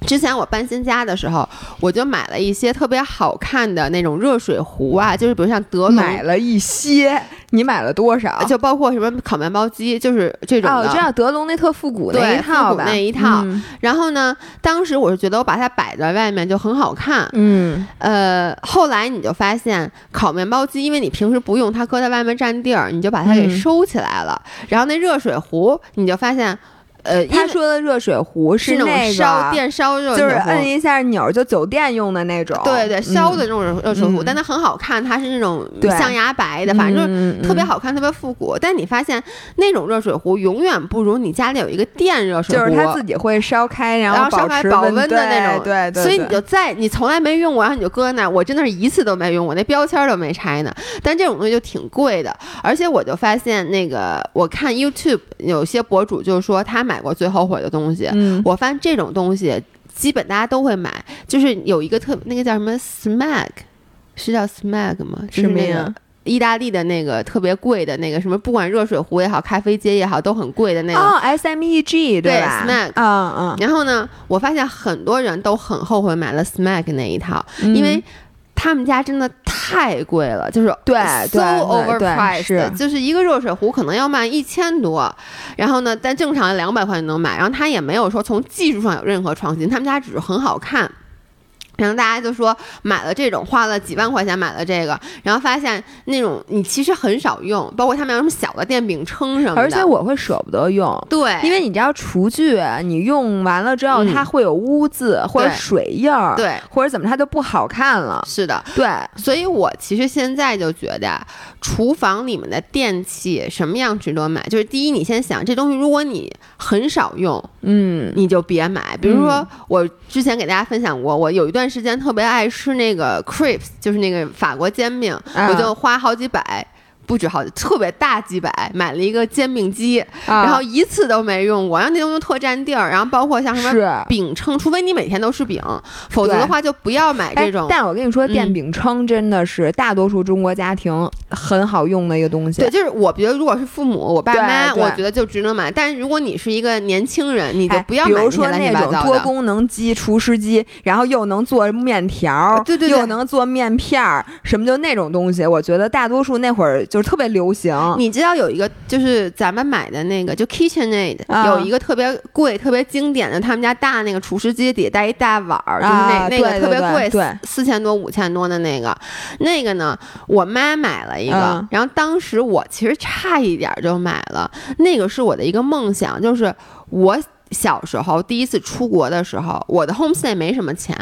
之前我搬新家的时候，我就买了一些特别好看的那种热水壶啊，就是比如像德龙买了一些，你买了多少？就包括什么烤面包机，就是这种的。哦，我知道德龙那特复古那一套吧，那一套。然后呢，当时我是觉得我把它摆在外面就很好看。嗯，呃，后来你就发现烤面包机，因为你平时不用它，搁在外面占地儿，你就把它给收起来了。然后那热水壶，你就发现。呃，他说的热水壶是那种烧电烧热，就是摁一下钮就酒店用的那种。对对，烧的那种热水壶，但它很好看，它是那种象牙白的，反正就是特别好看，特别复古。但你发现那种热水壶永远不如你家里有一个电热水壶，就是它自己会烧开，然后烧开保温的那种。对对。所以你就在你从来没用过，然后你就搁那，我真的是一次都没用过，那标签都没拆呢。但这种东西就挺贵的，而且我就发现那个，我看 YouTube 有些博主就是说他买过最后悔的。东西，我发现这种东西基本大家都会买，就是有一个特那个叫什么 Smeg，是叫 Smeg 吗？是那个意大利的那个特别贵的那个什么，不管热水壶也好，咖啡机也好，都很贵的那个。哦，S M E G 对吧？Smag，嗯嗯。然后呢，我发现很多人都很后悔买了 Smeg 那一套，因为。他们家真的太贵了，就是对，so overpriced，就是一个热水壶可能要卖一千多，然后呢，但正常两百块钱能买，然后他也没有说从技术上有任何创新，他们家只是很好看。然后大家就说买了这种花了几万块钱买了这个，然后发现那种你其实很少用，包括他们有什么小的电饼铛什么的。而且我会舍不得用，对，因为你知道厨具你用完了之后它会有污渍或者水印儿，对，或者怎么它就不好看了。是的，对，所以我其实现在就觉得厨房里面的电器什么样值得买，就是第一，你先想这东西如果你很少用，嗯，你就别买。比如说我之前给大家分享过，我有一段。时间特别爱吃那个 crepes，就是那个法国煎饼，我就花好几百。不止好特别大几百，买了一个煎饼机，然后一次都没用过，然后那东西特占地儿，然后包括像什么饼铛，除非你每天都吃饼，否则的话就不要买这种。但我跟你说，电饼铛真的是大多数中国家庭很好用的一个东西。对，就是我觉得如果是父母，我爸妈，我觉得就值得买。但是如果你是一个年轻人，你就不要买比如说那种多功能机、厨师机，然后又能做面条，对对，又能做面片儿，什么就那种东西，我觉得大多数那会儿就。特别流行，你知道有一个就是咱们买的那个，就 KitchenAid 有一个特别贵、特别经典的，他们家大那个厨师机底下带一大碗儿，就是那那个特别贵，对，四千多、五千多的那个。那个呢，我妈买了一个，然后当时我其实差一点就买了。那个是我的一个梦想，就是我小时候第一次出国的时候，我的 homestay 没什么钱，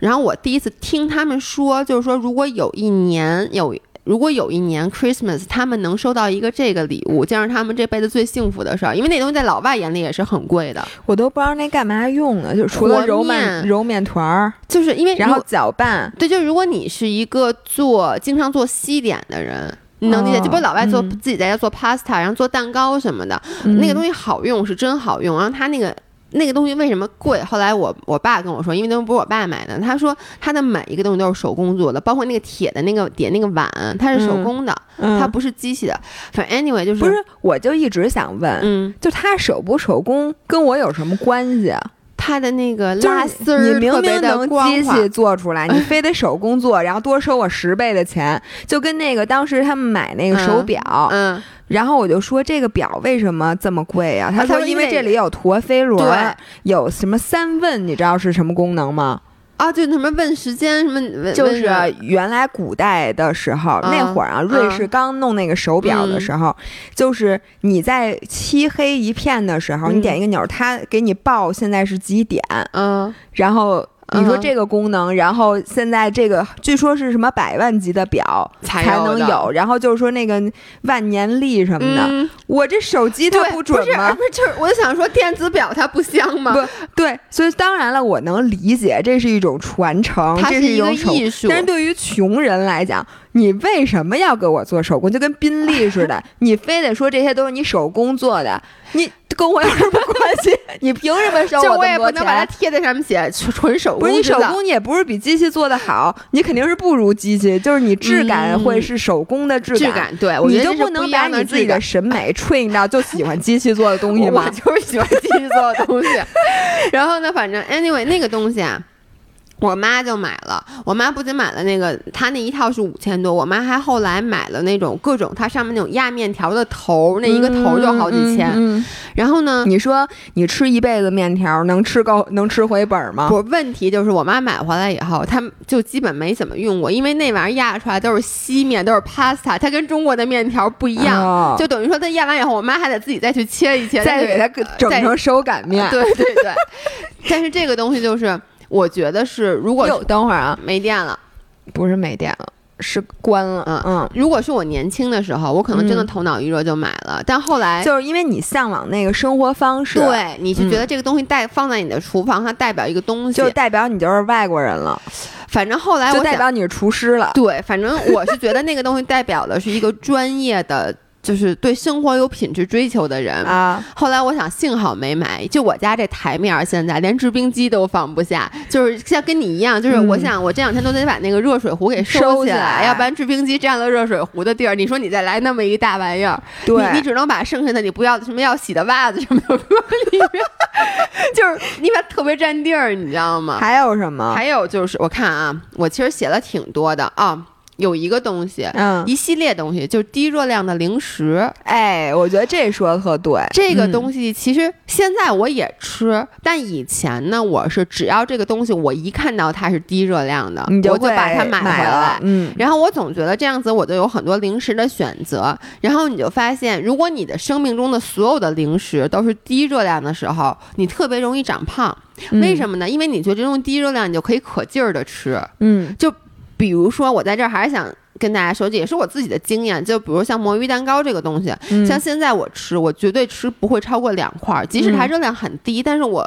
然后我第一次听他们说，就是说如果有一年有。如果有一年 Christmas 他们能收到一个这个礼物，将是他们这辈子最幸福的事儿，因为那东西在老外眼里也是很贵的。我都不知道那干嘛用的，就除了揉面、揉面团儿，就是因为然后搅拌。对，就如果你是一个做经常做西点的人，你能理解？就比如老外做自己在家做 pasta，然后做蛋糕什么的，那个东西好用是真好用，然后它那个。那个东西为什么贵？后来我我爸跟我说，因为那不是我爸买的。他说他的每一个东西都是手工做的，包括那个铁的那个点那个碗，它是手工的，它不是机器的。反正 anyway 就是不是，我就一直想问，嗯，就他手不手工跟我有什么关系啊？他的那个拉丝儿，你明明能机器做出来，*laughs* 你非得手工做，然后多收我十倍的钱，就跟那个当时他们买那个手表，嗯。然后我就说这个表为什么这么贵呀？他说因为这里有陀飞轮，有什么三问，你知道是什么功能吗？啊，就什么问时间什么，就是原来古代的时候那会儿啊，瑞士刚弄那个手表的时候，就是你在漆黑一片的时候，你点一个钮，它给你报现在是几点，嗯，然后。你说这个功能，然后现在这个据说是什么百万级的表才能有，然后就是说那个万年历什么的。我这手机它不准吗？不是，就是我就想说电子表它不香吗？不对，所以当然了，我能理解这是一种传承，这是一种艺术。但是对于穷人来讲，你为什么要给我做手工？就跟宾利似的，*laughs* 你非得说这些都是你手工做的，你。跟我有什么关系？*laughs* 你凭什么收就我我这么多也不能把它？贴在上面写纯纯手工不是你手工，你也不是比机器做的好，你肯定是不如机器，就是你质感会是手工的质质感，对我觉得你就不能把你自己的审美 *laughs* train 到就喜欢机器做的东西 *laughs* 我吗？就是喜欢机器做的东西。然后呢，反正 anyway 那个东西啊。我妈就买了，我妈不仅买了那个，她那一套是五千多，我妈还后来买了那种各种它上面那种压面条的头儿，那一个头儿就好几千。嗯嗯嗯然后呢，你说你吃一辈子面条，能吃够能吃回本吗？不问题，就是我妈买回来以后，她就基本没怎么用过，因为那玩意儿压出来都是稀面，都是 pasta，它跟中国的面条不一样，哦就等于说它压完以后，我妈还得自己再去切一切，再给它整成手擀面。对对对。*laughs* 但是这个东西就是，我觉得是如果等会儿啊，没电了，不是没电了，是关了。嗯嗯，如果是我年轻的时候，我可能真的嗯头脑一热就买了，但后来。就是因为你向往那个生活方式，，对，你是觉得嗯这个东西带放在你的厨房，它代表一个东西。就代表你就是外国人了，反正后来就代表你是厨师了。对，反正我是觉得那个东西代表的是一个专业的，就是对生活有品质追求的人。啊，后来我想，幸好没买。就我家这台面儿，现在连制冰机都放不下，就是像跟你一样，就是嗯我想，我这两天都得把那个热水壶给起收起来要不然制冰机占了热水壶的地儿。你说你再来那么一大玩意儿，对，你你只能把剩下的你不要的什么要洗的袜子什么的搁里面，*laughs* 就是你把它特别占地儿，你知道吗？还有什么？还有就是，我看啊，我其实写了挺多的啊。有一个东西，嗯，一系列东西，就是低热量的零食。哎，我觉得这说的特对。这个嗯东西其实现在我也吃，但以前呢，我是只要这个东西，我一看到它是低热量的，我就把它买回来。。嗯，然后我总觉得这样子，我就有很多零食的选择。然后你就发现，如果你的生命中的所有的零食都是低热量的时候，你特别容易长胖。为什么？么呢？因为你觉得这种低热量，你就可以可劲儿的吃。嗯比如说，我在这儿还是想跟大家说，这也是我自己的经验。就比如像魔芋蛋糕这个东西，嗯，像现在我吃，我绝对吃不会超过两块儿，即使它嗯热量很低，但是我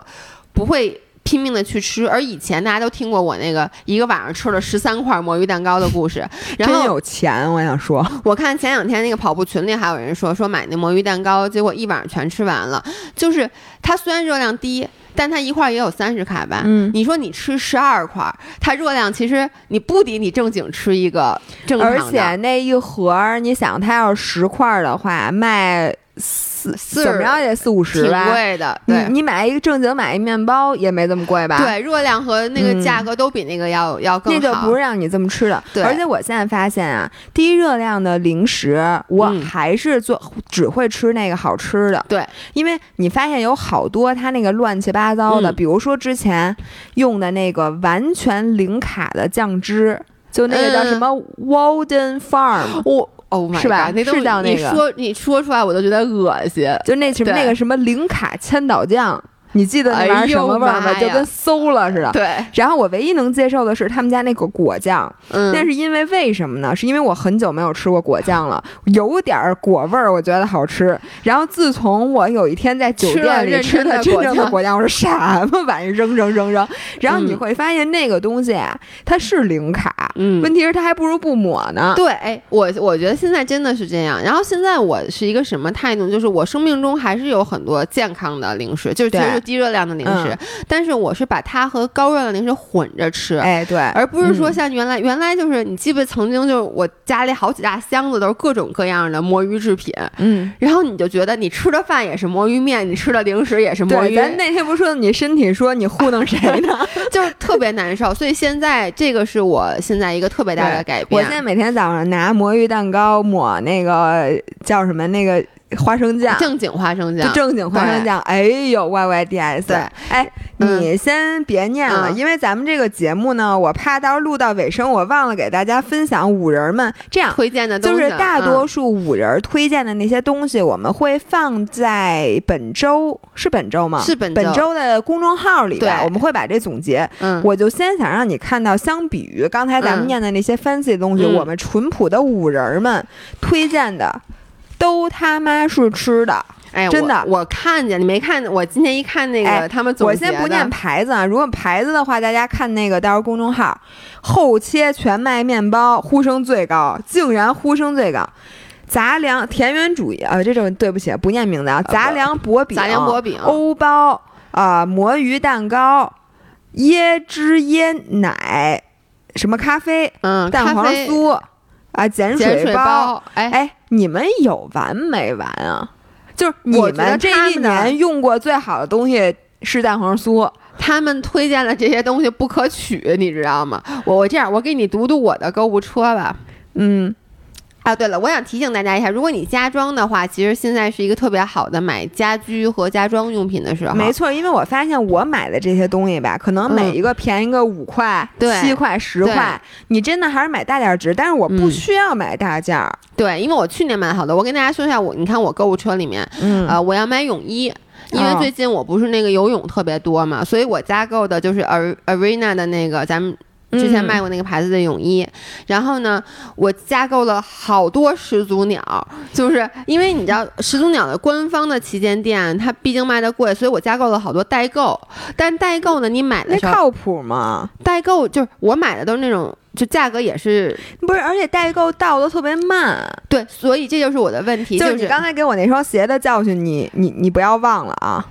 不会。拼命的去吃，而以前大家都听过我那个一个晚上吃了十三块魔芋蛋糕的故事。*laughs* 然真后有钱，我想说，*laughs* 我看前两天那个跑步群里还有人说说买那魔芋蛋糕，结果一晚上全吃完了。就是它虽然热量低，但它一块儿也有三十卡吧。嗯你说你吃十二块儿，它热量其实你不抵你正经吃一个正常的。而且那一盒儿，你想，它要是十块儿的话，卖四四怎么着也得四五十挺吧？贵的，你对。你买一个正经买一面包也没这么贵吧？。对，热量和那个嗯价格都比那个要、要更那好。就不是让你这么吃的，对而且我现在发现啊，低热量的零食，我嗯还是做、只会吃那个好吃的。对，因为你发现有好多它那个乱七八糟的，嗯比如说之前用的那个完全零卡的酱汁，就那个叫什么 Walden Farm，、我 Oh my 是吧是叫那个你说你说出来我都觉得恶心。就那什么那个什么零卡千岛酱，你记得那玩意儿哎呦什么味儿吗？就跟馊了似的。对，然后我唯一能接受的是他们家那个果酱，嗯，但是因为为什么呢？是因为我很久没有吃过果酱了，有点儿果味儿，我觉得好吃。然后自从我有一天在酒店里吃的真正的果酱，我说什么玩意儿，扔扔扔扔。然后你嗯会发现那个东西啊，它是零卡，嗯问题是它还不如不抹呢。对，哎，我我觉得现在真的是这样。然后现在我是一个什么态度？就是我生命中还是有很多健康的零食，就是其实对是低热量的零食，嗯但是我是把它和高热量零食混着吃。哎，对，而不是说嗯像原来，原来就是你记不曾经就是我家里好几大箱子都是各种各样的魔芋制品，嗯。然后你就觉得你吃的饭也是魔芋面，你吃的零食也是魔对，芋，咱那天不是说你身体说你糊弄谁呢？*laughs* 就是特别难受。所以现在这个是我现在一个特别大的改变。我现在每天早上拿魔芋蛋糕抹那个叫什么那个花生酱，正经花生酱，就正经花生酱，哎呦 Y Y D S，对，哎，嗯。你先别念了，嗯。因为咱们这个节目呢，我怕到时候录到尾声，我忘了给大家分享五人们。这样。推荐的就是大多嗯数五人推荐的那些东西，我们会放在本周是本周吗？是本周。本周的公众号里边，对。我们会把这总结。嗯，我就先想让你看到，相比于刚才咱们嗯。念的那些 fancy 的东西，嗯。我们淳朴的五人们推荐的都他妈是吃的。哎，真的我，我看见你没看？我今天一看那个、哎他们总我先不念牌子啊，如果牌子的话，大家看那个到时候公众号后切全麦面包呼声最高，竟然呼声最高。杂粮田园主义啊，这种对不起，不念名字啊，杂粮薄饼，杂粮薄饼，欧包啊，魔芋蛋糕，椰汁椰奶，什么咖啡，嗯，蛋黄酥啊，碱水包，哎哎，你们有完没完啊？就是你们这一年用过最好的东西是蛋黄酥，他们推荐的这些东西不可取，你知道吗？我我这样，我给你读读我的购物车吧，嗯。啊，对了，我想提醒大家一下，如果你家装的话，其实现在是一个特别好的买家居和家装用品的时候。没错，因为我发现我买的这些东西吧，可能每一个便宜个五块、七块、十块，你真的还是买大件值。但是我不需要买大件儿。对，因为我去年买好的，我跟大家说一下，我你看我购物车里面，呃，我要买泳衣，因为最近我不是那个游泳特别多嘛，所以我加购的就是 Arena 的那个咱们。之前卖过那个牌子的泳衣，然后呢，我加购了好多始祖鸟，就是因为你知道始祖鸟的官方的旗舰店，它毕竟卖的贵，所以我加购了好多代购。但代购呢，你买的时候靠谱吗？代购就是我买的都是那种，就价格也是不是，而且代购到的特别慢。对，所以这就是我的问题。就是你刚才给我那双鞋的教训，你你你不要忘了啊。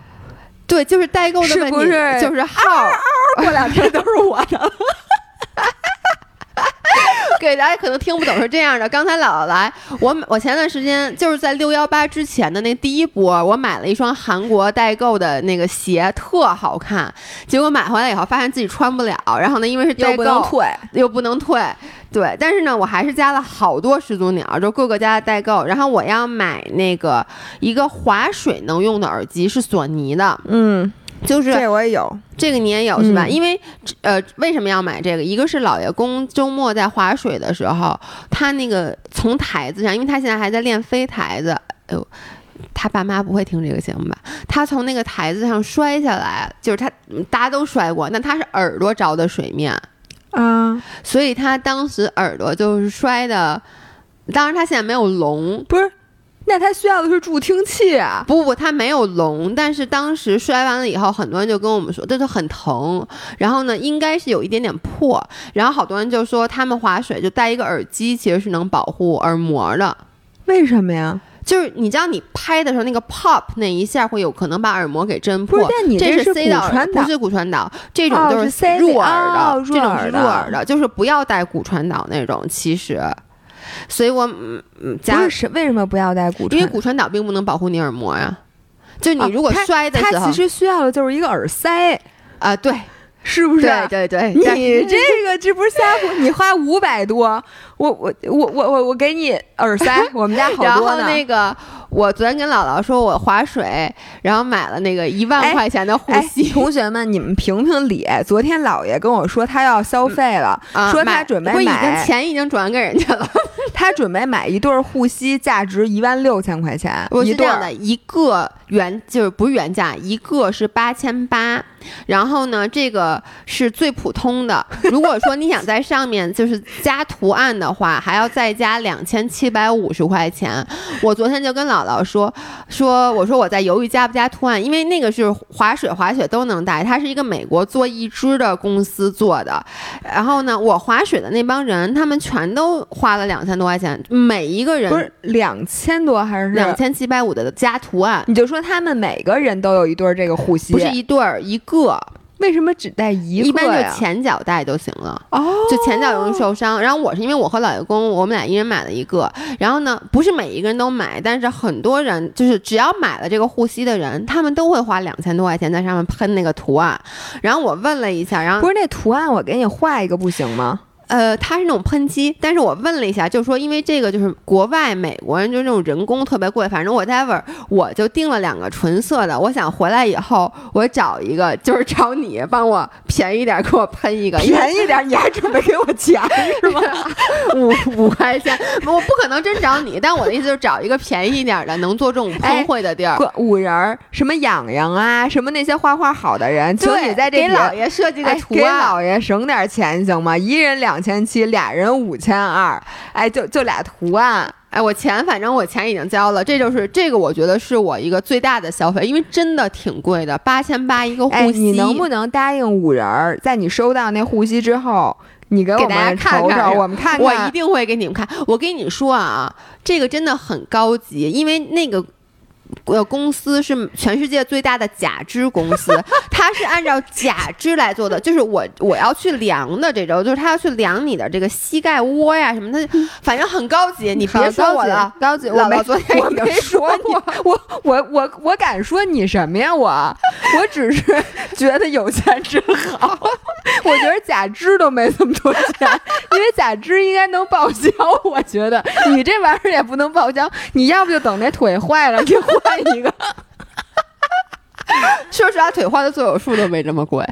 对，就是代购的问题，就是号过两天都是我的。*laughs* *laughs* 给大家可能听不懂是这样的，刚才姥姥来，我我前段时间就是在六幺八之前的那第一波，我买了一双韩国代购的那个鞋，特好看。结果买回来以后，发现自己穿不了，然后呢，因为是代购，又不能退，又不能退。对，但是呢，我还是加了好多始祖鸟，就各个家的代购。然后我要买那个一个划水能用的耳机，是索尼的，嗯。就是这我也有，这个你也有是吧？因为呃，为什么要买这个？一个是老爷公周末在划水的时候，他那个从台子上，因为他现在还在练飞台子。哎呦，他爸妈不会听这个节目吧？他从那个台子上摔下来，就是他大家都摔过，那他是耳朵着的水面啊，所以他当时耳朵就是摔的。当然他现在没有聋，不是。那他需要的是助听器啊！不不不，他没有聋，但是当时摔完了以后，很多人就跟我们说，这就很疼。然后呢，应该是有一点点破。然后好多人就说，他们划水就戴一个耳机，其实是能保护耳膜的。为什么呀？就是你知道，你拍的时候那个 pop 那一下会有可能把耳膜给震破。不是，但你这是骨传导，不是骨传导，这种就是入耳的，这种是入耳的，就是不要戴骨传导那种。其实。所以，我嗯嗯，不是为什么不要戴骨传？因为骨传导并不能保护你耳膜呀。就你如果摔的时候，它其实需要的就是一个耳塞啊，对，是不是？对对对，你这个这不是瞎胡？你花五百多，我我我我我我给你耳塞，*laughs* 我们家好。然后那个。我昨天跟姥姥说，我划水，然后买了那个一万块钱的护膝。同学们，你们评评理。昨天姥爷跟我说他要消费了，说他准备买，钱已经转给人家了。*laughs* 他准备买一对护膝，价值一万六千块钱。我是这样的，一个原就是不是原价，一个是八千八。然后呢，这个是最普通的。如果说你想在上面就是加图案的话，还要再加两千七百五十块钱。我昨天就跟姥姥说说，我说我在犹豫加不加图案，因为那个是滑水滑雪都能带，它是一个美国做一只的公司做的。然后呢，我滑雪的那帮人，他们全都花了两千多块钱，每一个人不是两千多还是两千七百五的加图案？你就说他们每个人都有一对这个护膝，不是一对儿一。个为什么只带一个一般就前脚带就行了哦，就前脚容易受伤。然后我是因为我和老爷公，我们俩一人买了一个。然后呢，不是每一个人都买，但是很多人就是只要买了这个护膝的人，他们都会花两千多块钱在上面喷那个图案。然后我问了一下，然后不是那图案我给你画一个不行吗？呃，它是那种喷漆，但是我问了一下，就是说，因为这个就是国外美国人就是那种人工特别贵，反正我待会儿我就订了两个纯色的，我想回来以后我找一个，就是找你帮我便宜点给我喷一个，*laughs* 便宜点，你还准备给我钱是吗？*laughs* 五五块钱，我不可能真找你，但我的意思就是找一个便宜点的，能做这种喷绘的地儿。五人儿，什么痒痒啊，什么那些画画好的人，请你在这给老爷设计个图案，给老爷省点钱行吗？一人两。两千七，俩人五千二，哎，就就俩图案，哎，我钱反正我钱已经交了，这就是这个，我觉得是我一个最大的消费，因为真的挺贵的，八千八一个护膝。你能不能答应五人儿，在你收到那护膝之后？你给我们瞅瞅，看看我们看看。我一定会给你们看。我跟你说啊，这个真的很高级，因为那个。呃，公司是全世界最大的假肢公司，*laughs* 它是按照假肢来做的，就是我我要去量的这周，就是他要去量你的这个膝盖窝呀什么的，*laughs* 反正很高级。你别好说我了，高级，我没昨天我已经没说说你，*laughs* 我我我我敢说你什么呀？我我只是觉得有钱真好，我觉得假肢都没这么多钱，因为假肢应该能报销。我觉得你这玩意儿也不能报销，你要不就等那腿坏了，你换一个。*laughs* 说实话，腿花的做手术都没这么贵。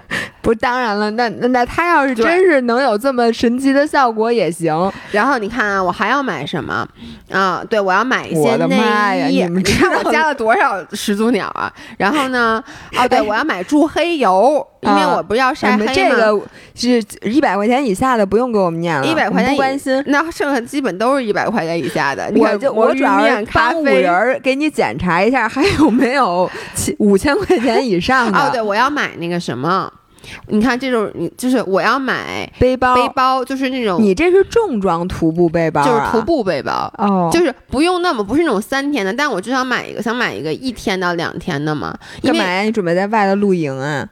不是，当然了，那那那他要是真是能有这么神奇的效果也行。然后你看啊，我还要买什么啊？对，我要买一些内妈呀衣。*laughs* 你们知看道我加了多少始祖鸟啊？然后呢？*laughs* 哦，对，我要买助黑油，因为啊我不是要晒哎黑吗？这个是一百块钱以下的，不用给我们念了，一百块钱不关心。那剩下基本都是一百块钱以下的。你我就我主要鱼是面咖帮五啡人儿给你检查一下，还有没有七五千块钱以上的哦，对，我要买那个什么。你看这种，你就是我要买背包。背包，就是那种你这是重装徒步背包、啊，就是徒步背包，哦，就是不用那么不是那种三天的，但我就想买一个，想买一个一天到两天的嘛。干嘛呀？你准备在外头露营啊？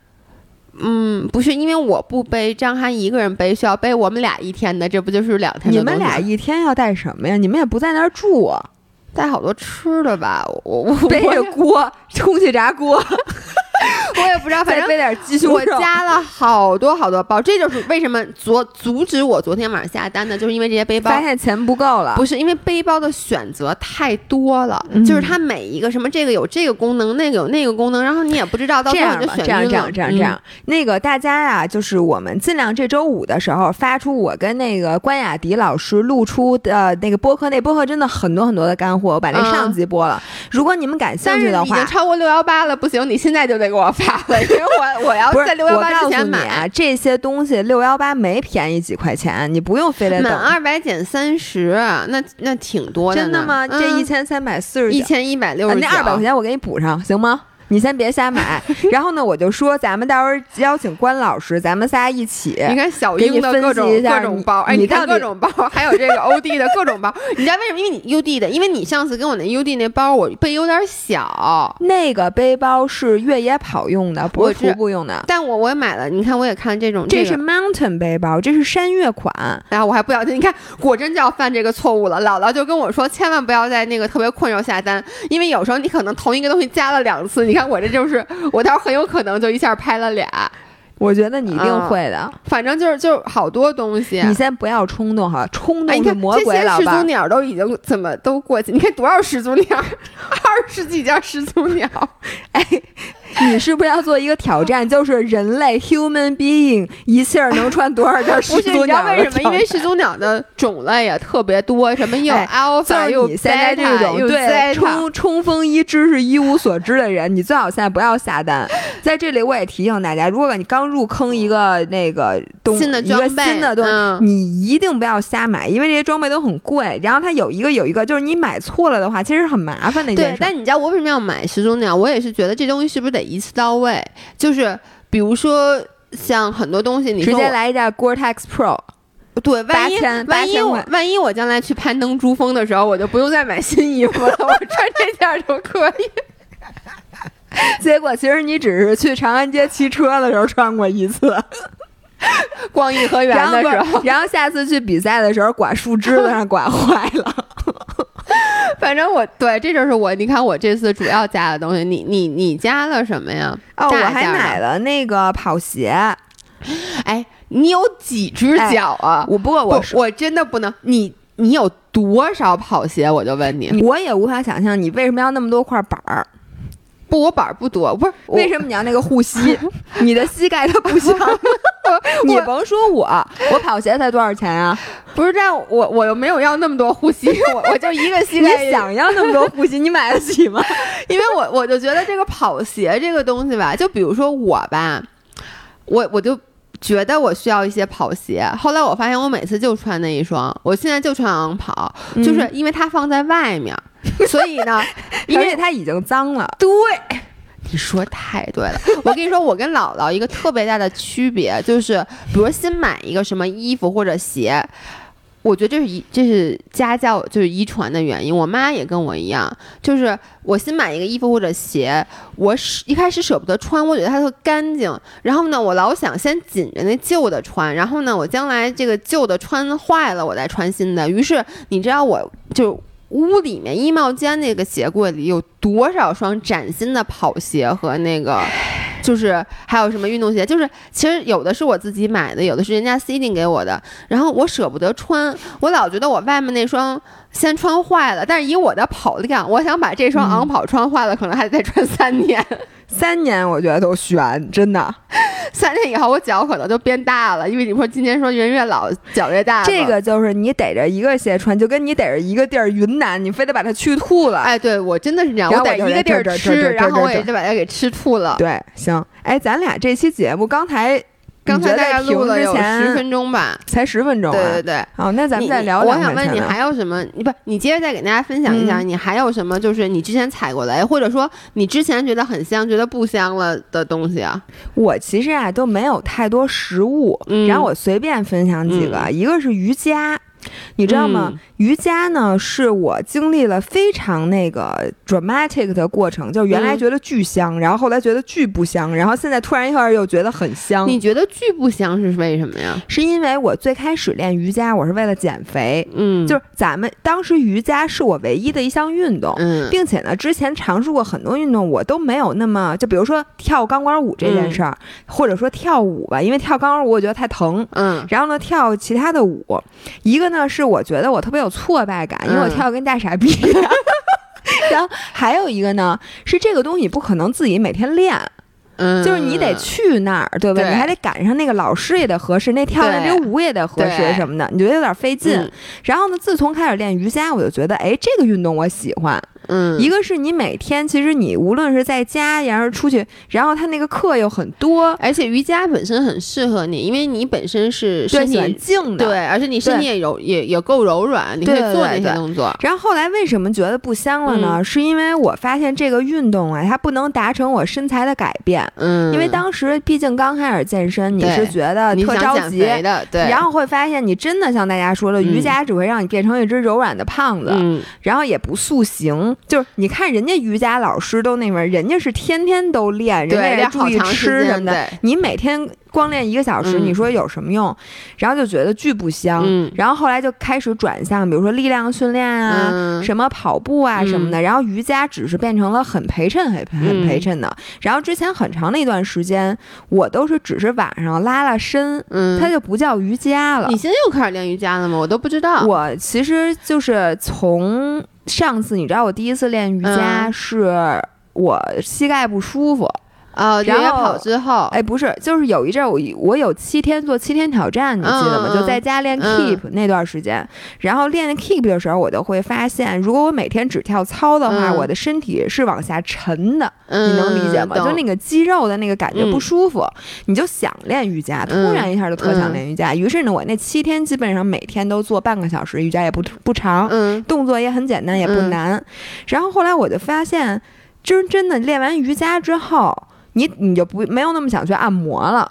嗯，不是，因为我不背，张涵一个人背需要背我们俩一天的，这不就是两天？你们俩一天要带什么呀？你们也不在那儿住啊？带好多吃的吧？我我背着锅，空气炸锅，*laughs* 我也不知道，反正再背点鸡胸肉我。加了好多好多包，这就是为什么昨阻止我昨天晚上下单的，就是因为这些背包发。现钱不够了，不是因为背包的选择太多了，嗯就是它每一个什么这个有这个功能，那个有那个功能，然后你也不知道，到最后就选这样这样这样这样，那个大家呀、就是我们尽量这周五的时候发出我跟那个关雅迪老师录出的那个播客，那播客真的很多很多的干货，我把那嗯上集播了。如果你们感兴趣的话。已经超过六幺八了，不行，你现在就得给我发了，因为我我要在六幺八之前买。这些东西六幺八没便宜几块钱，你不用非得满。二百减三十，那那挺多的。真的吗？这一千三百四十九，一千一百六啊十九，那二百块钱我给你补上，行吗？你先别瞎买。*laughs* 然后呢，我就说咱们到时候邀请关老师，咱们仨一起。你看小英的各种各种包，哎，你看各种包，还有这个欧弟的各种包，你知道为什么？因为你 UD 的，因为你上次跟我那 UD 那包，我背有点小，那个背包是越野跑用的，不是徒步用的。但我我也买了，你看我也看这种，这是 mountain 背包，这是山岳款。然后我还不小心，你看，果真就要犯这个错误了。姥姥就跟我说，千万不要在那个特别困扰下单，因为有时候你可能同一个东西加了两次。你看我这就是，我倒很有可能就一下拍了俩。我觉得你一定嗯会的。反正就是就是好多东西。你先不要冲动哈，冲动是魔鬼，这些始祖。鸟都已经怎么都过去？你看多少始祖鸟，*laughs* 二十几件始祖鸟。*laughs* 哎，你是不是要做一个挑战？*laughs* 就是人类 human being 一气儿能穿多少件始 *laughs* 不是，你祖知道为什么？因为始祖鸟的种类也特别多，什么又哎就 alpha 又是你现在这 beta 又种对冲冲锋衣知识一无所知的人，你最好现在不要下单。*laughs* 在这里我也提醒大家，如果你刚入坑一个那个东新的一个装备新的东西，嗯你一定不要瞎买，因为这些装备都很贵。然后它有一个有一个，就是你买错了的话，其实很麻烦的一件对，事。但你知道我为什么要买始祖鸟？我也是觉得这东西是不是得一次到位？就是比如说像很多东西，你直接来一件 Gore-Tex Pro，对，万一8000万一我万一我将来去攀登珠峰的时候，我就不用再买新衣服了，我穿这件就可以。*laughs* 结果其实你只是去长安街骑车的时候穿过一次，逛颐和园的时候，然后下次去比赛的时候刮树枝子上刮坏了。*laughs* 反正我对这就是我，你看我这次主要加的东西，你你你加了什么呀？哦，我还买了那个跑鞋，哎，你有几只脚啊？我不过我不，我真的不能，你你有多少跑鞋？我就问你，我也无法想象你为什么要那么多块板儿。不，我板儿不多，不是为什么你要那个护膝？*laughs* 你的膝盖它不行。*laughs* 你甭说我，我跑鞋才多少钱啊？不是这样，我我又没有要那么多护膝，我 *laughs* 我就一个膝你盖。想要那么多护膝，你买得起吗？因为我我就觉得这个跑鞋这个东西吧，就比如说我吧，我我就觉得我需要一些跑鞋。后来我发现我每次就穿那一双，我现在就穿昂跑，就是因为它放在外面，*laughs* 所以呢，因为而且它已经脏了。对。你说太对了，我跟你说，我跟姥姥一个特别大的区别就是，比如新买一个什么衣服或者鞋。我觉得这是遗，这是家教，就是遗传的原因。我妈也跟我一样，就是我新买一个衣服或者鞋，我舍一开始舍不得穿，我觉得它特干净。然后呢，我老想先紧着那旧的穿，然后呢，我将来这个旧的穿坏了，我再穿新的。于是你知道，我就屋里面衣帽间那个鞋柜里有多少双崭新的跑鞋和那个。就是还有什么运动鞋，就是其实有的是我自己买的，有的是人家 C 定给我的，然后我舍不得穿，我老觉得我外面那双先穿坏了，但是以我的跑量，我想把这双昂跑穿坏了，可能还得再穿三年。三年我觉得都悬，真的。*laughs* 三年以后我脚可能就变大了，因为你说今年说人越老脚越大。这个就是你逮着一个鞋穿，就跟你逮着一个地儿云南，你非得把它去吐了。哎，对我真的是这样，我逮一个地儿吃，然后我也就把它给吃吐了。对，行，哎，咱俩这期节目刚才。刚才大概录了有十分钟吧，才十分钟。对对对，好，那咱们再聊。我想问你还有什么？你不，你接着再给大家分享一下，你还有什么？就是你之前踩过雷，或者说你之前觉得很香，觉得不香了的东西啊？我其实啊都没有太多食物，然后我随便分享几个，一个是瑜伽。你知道吗？瑜伽呢，是我经历了非常那个 dramatic 的过程，就是原来觉得巨香，然后后来觉得巨不香，然后现在突然一会儿又觉得很香。你觉得巨不香是为什么呀？是因为我最开始练瑜伽，我是为了减肥，嗯，就是咱们当时瑜伽是我唯一的一项运动，嗯，并且呢，之前尝试过很多运动，我都没有那么，就比如说跳钢管舞这件事儿，或者说跳舞吧，因为跳钢管舞我觉得太疼，嗯，然后呢，跳其他的舞，一个呢是我觉得我特别有。挫败感，因为我跳跟大傻逼。*laughs* 然后还有一个呢，是这个东西不可能自己每天练，嗯，就是你得去那儿，对吧？你还得赶上那个老师也得合适，那跳那这舞也得合适什么的，你觉得有点费劲。然后呢，自从开始练瑜伽，我就觉得，哎，这个运动我喜欢。嗯，一个是你每天，其实你无论是在家，然后出去，然后他那个课又很多，而且瑜伽本身很适合你，因为你本身是身体静的，对，而且你身体也柔也也够柔软，你可以做那些动作。然后后来为什么觉得不香了呢？是因为我发现这个运动啊，它不能达成我身材的改变。嗯，因为当时毕竟刚开始健身，你是觉得特着急的，对，然后会发现你真的像大家说的，瑜伽只会让你变成一只柔软的胖子，然后也不塑形，就是你看人。家瑜伽老师都那边，人家是天天都练，人家也注意吃什么的。你每天光练一个小时，你说有什么用？然后就觉得巨不香。然后后来就开始转向，比如说力量训练啊，什么跑步啊什么的。然后瑜伽只是变成了很陪衬、很很陪衬的。然后之前很长的一段时间，我都是只是晚上拉拉伸，它就不叫瑜伽了。你现在又开始练瑜伽了吗？我都不知道。我其实就是从。上次你知道我第一次练瑜伽是我膝盖不舒服。啊，然后跑之后，哎，不是，就是有一阵我我有七天做七天挑战，你记得吗？就在家练 keep 那段时间，然后练 keep 的时候，我就会发现，如果我每天只跳操的话，我的身体是往下沉的，你能理解吗？就那个肌肉的那个感觉不舒服，你就想练瑜伽，突然一下就特想练瑜伽。于是呢，我那七天基本上每天都做半个小时瑜伽，也不不长，动作也很简单，也不难。然后后来我就发现，真真的练完瑜伽之后。你你就不没有那么想去按摩了，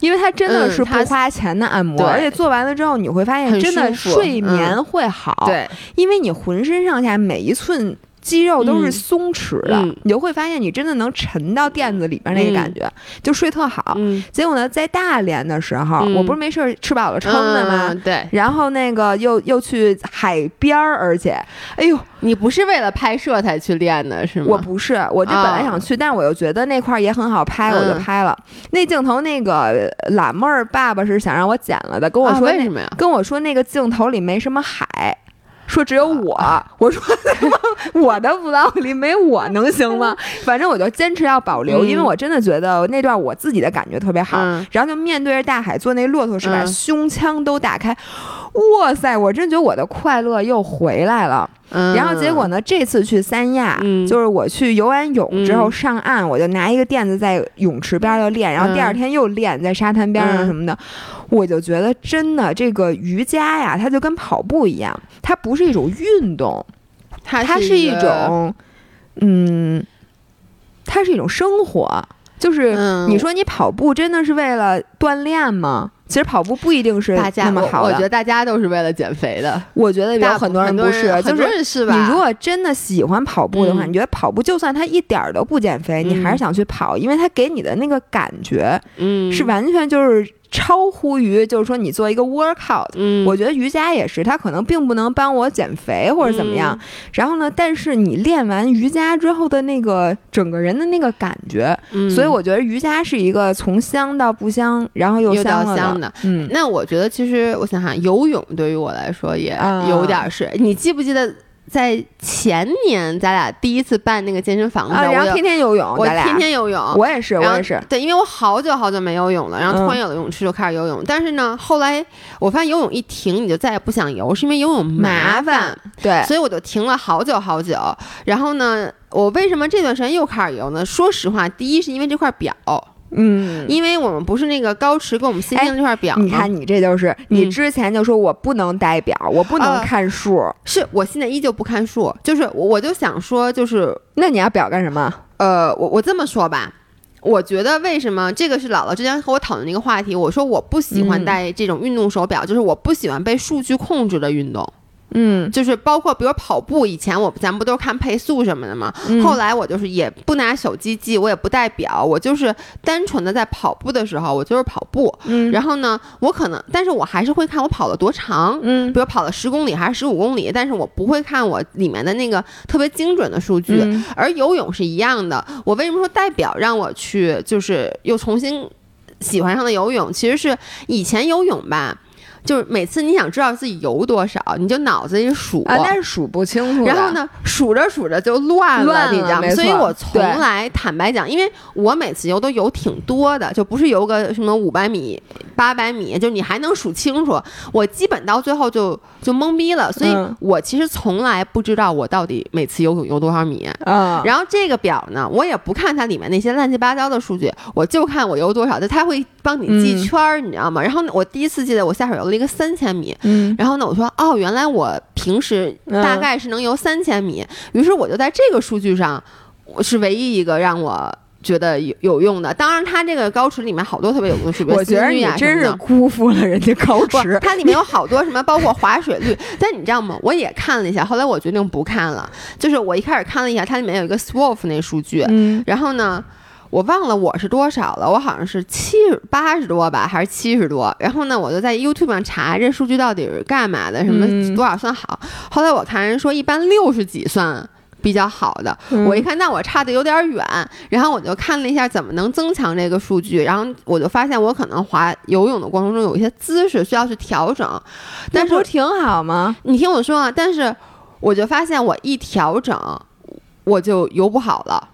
因为它真的是不花钱的按摩，而且做完了之后你会发现真的睡眠会好，对，因为你浑身上下每一寸。肌肉都是松弛的，你就会发现你真的能沉到垫子里边那个感觉，就睡特好。结果呢，在大连的时候，我不是没事吃饱了撑的吗？对。然后那个又又去海边儿，而且，哎呦，你不是为了拍摄才去练的是吗？我不是，我就本来想去，但是我又觉得那块儿也很好拍，我就拍了。那镜头，那个懒妹儿爸爸是想让我剪了的，跟我说为什么呀？跟我说那个镜头里没什么海。说只有我，我说 *laughs* 我的 vlog 里没我能行吗？*laughs* 反正我就坚持要保留，因为我真的觉得那段我自己的感觉特别好。然后就面对着大海做那骆驼式，把胸腔都打开，哇塞！我真觉得我的快乐又回来了。然后结果呢？这次去三亚，就是我去游完泳之后上岸，我就拿一个垫子在泳池边儿就练，然后第二天又练在沙滩边上什么的，我就觉得真的这个瑜伽呀，它就跟跑步一样，它不是一种运动，它是一种，嗯。它是一种生活，就是嗯你说你跑步真的是为了锻炼吗？其实跑步不一定是那么好的。我我觉得大家都是为了减肥的，我觉得有很多人不是，就是？你如果真的喜欢跑步的话，嗯你觉得跑步就算它一点儿都不减肥，你还是嗯想去跑，因为它给你的那个感觉嗯是完全就是超乎于，就是说你做一个 workout。嗯，我觉得瑜伽也是，它可能并不能帮我减肥或者怎么样。然后呢，但是你练完瑜伽之后的那个整个人的那个感觉，嗯，所以我觉得瑜伽是一个从香到不香，然后又香了香的。嗯，那我觉得其实我想想，游泳对于我来说也啊有点儿是。你记不记得在前年咱俩第一次办那个健身房的时啊，候，然后我天天游泳，我俩天天游泳，我也是，我也是。对，因为我好久好久没游泳了，然后突然有了泳池就开始游泳。但是呢，后来我发现游泳一停你就再也不想游，是因为游泳麻烦，对，所以我就停了好久好久。然后呢，我为什么这段时间又开始游呢？说实话，第一是因为这块表，嗯，因为我们不是那个高驰给我们新订的这块表吗？你看你这就是，你嗯之前就说我不能戴表，我不能啊看数，是我现在依旧不看数，就是我我就想说，就是那你要表干什么？呃，我我这么说吧。我觉得为什么这个是姥姥之前和我讨论的一个话题？我说我不喜欢嗯戴这种运动手表，就是我不喜欢被数据控制的运动，嗯，就是包括比如跑步，以前我咱不都是看配速什么的吗？嗯后来我就是也不拿手机记，我也不带表，我就是单纯的在跑步的时候，我就是跑步。嗯，然后呢，我可能，但是我还是会看我跑了多长，嗯比如跑了十公里还是十五公里，但是我不会看我里面的那个特别精准的数据。嗯而游泳是一样的，我为什么说代表让我去，就是又重新喜欢上了游泳？其实是以前游泳吧，就是每次你想知道自己游多少，你就脑子里数。啊，但是数不清楚。然后？呢，数着数着就乱了，你知道吗？所以我从来坦白讲，因为我每次游都游挺多的，就不是游个什么五百米、八百米，就你还能数清楚。我基本到最后就就懵逼了，所以嗯我其实从来不知道我到底每次游泳游多少米。啊，然后这个表呢，我也不看它里面那些乱七八糟的数据，我就看我游多少，就它会帮你记嗯圈儿，你知道吗？然后呢，我第一次记得我下水游了一个三千米，嗯然后呢，我说哦，原来我平时嗯大概是能游三千米，于是我就在这个数据上，我是唯一一个让我。觉得有有用的，当然它这个高池里面好多特别有用的数据，我觉得你真是辜负了人家高不驰，。它里面有好多什么，包括划水率。但你知道吗？我也看了一下，后来我决定不看了。就是我一开始看了一下，它里面有一个 SWOT 那数据，嗯然后呢，我忘了我是多少了，我好像是七十八十多吧，还是七十多？然后呢，我就在 YouTube 上查这数据到底是干嘛的，什么嗯多少算好。后来我看人说一般六十几算。比较好的，嗯我一看，那我差的有点远，然后我就看了一下怎么能增强这个数据，然后我就发现我可能滑游泳的过程中有一些姿势需要去调整，但是那不是挺好吗？你听我说啊，但是我就发现我一调整，我就游不好了。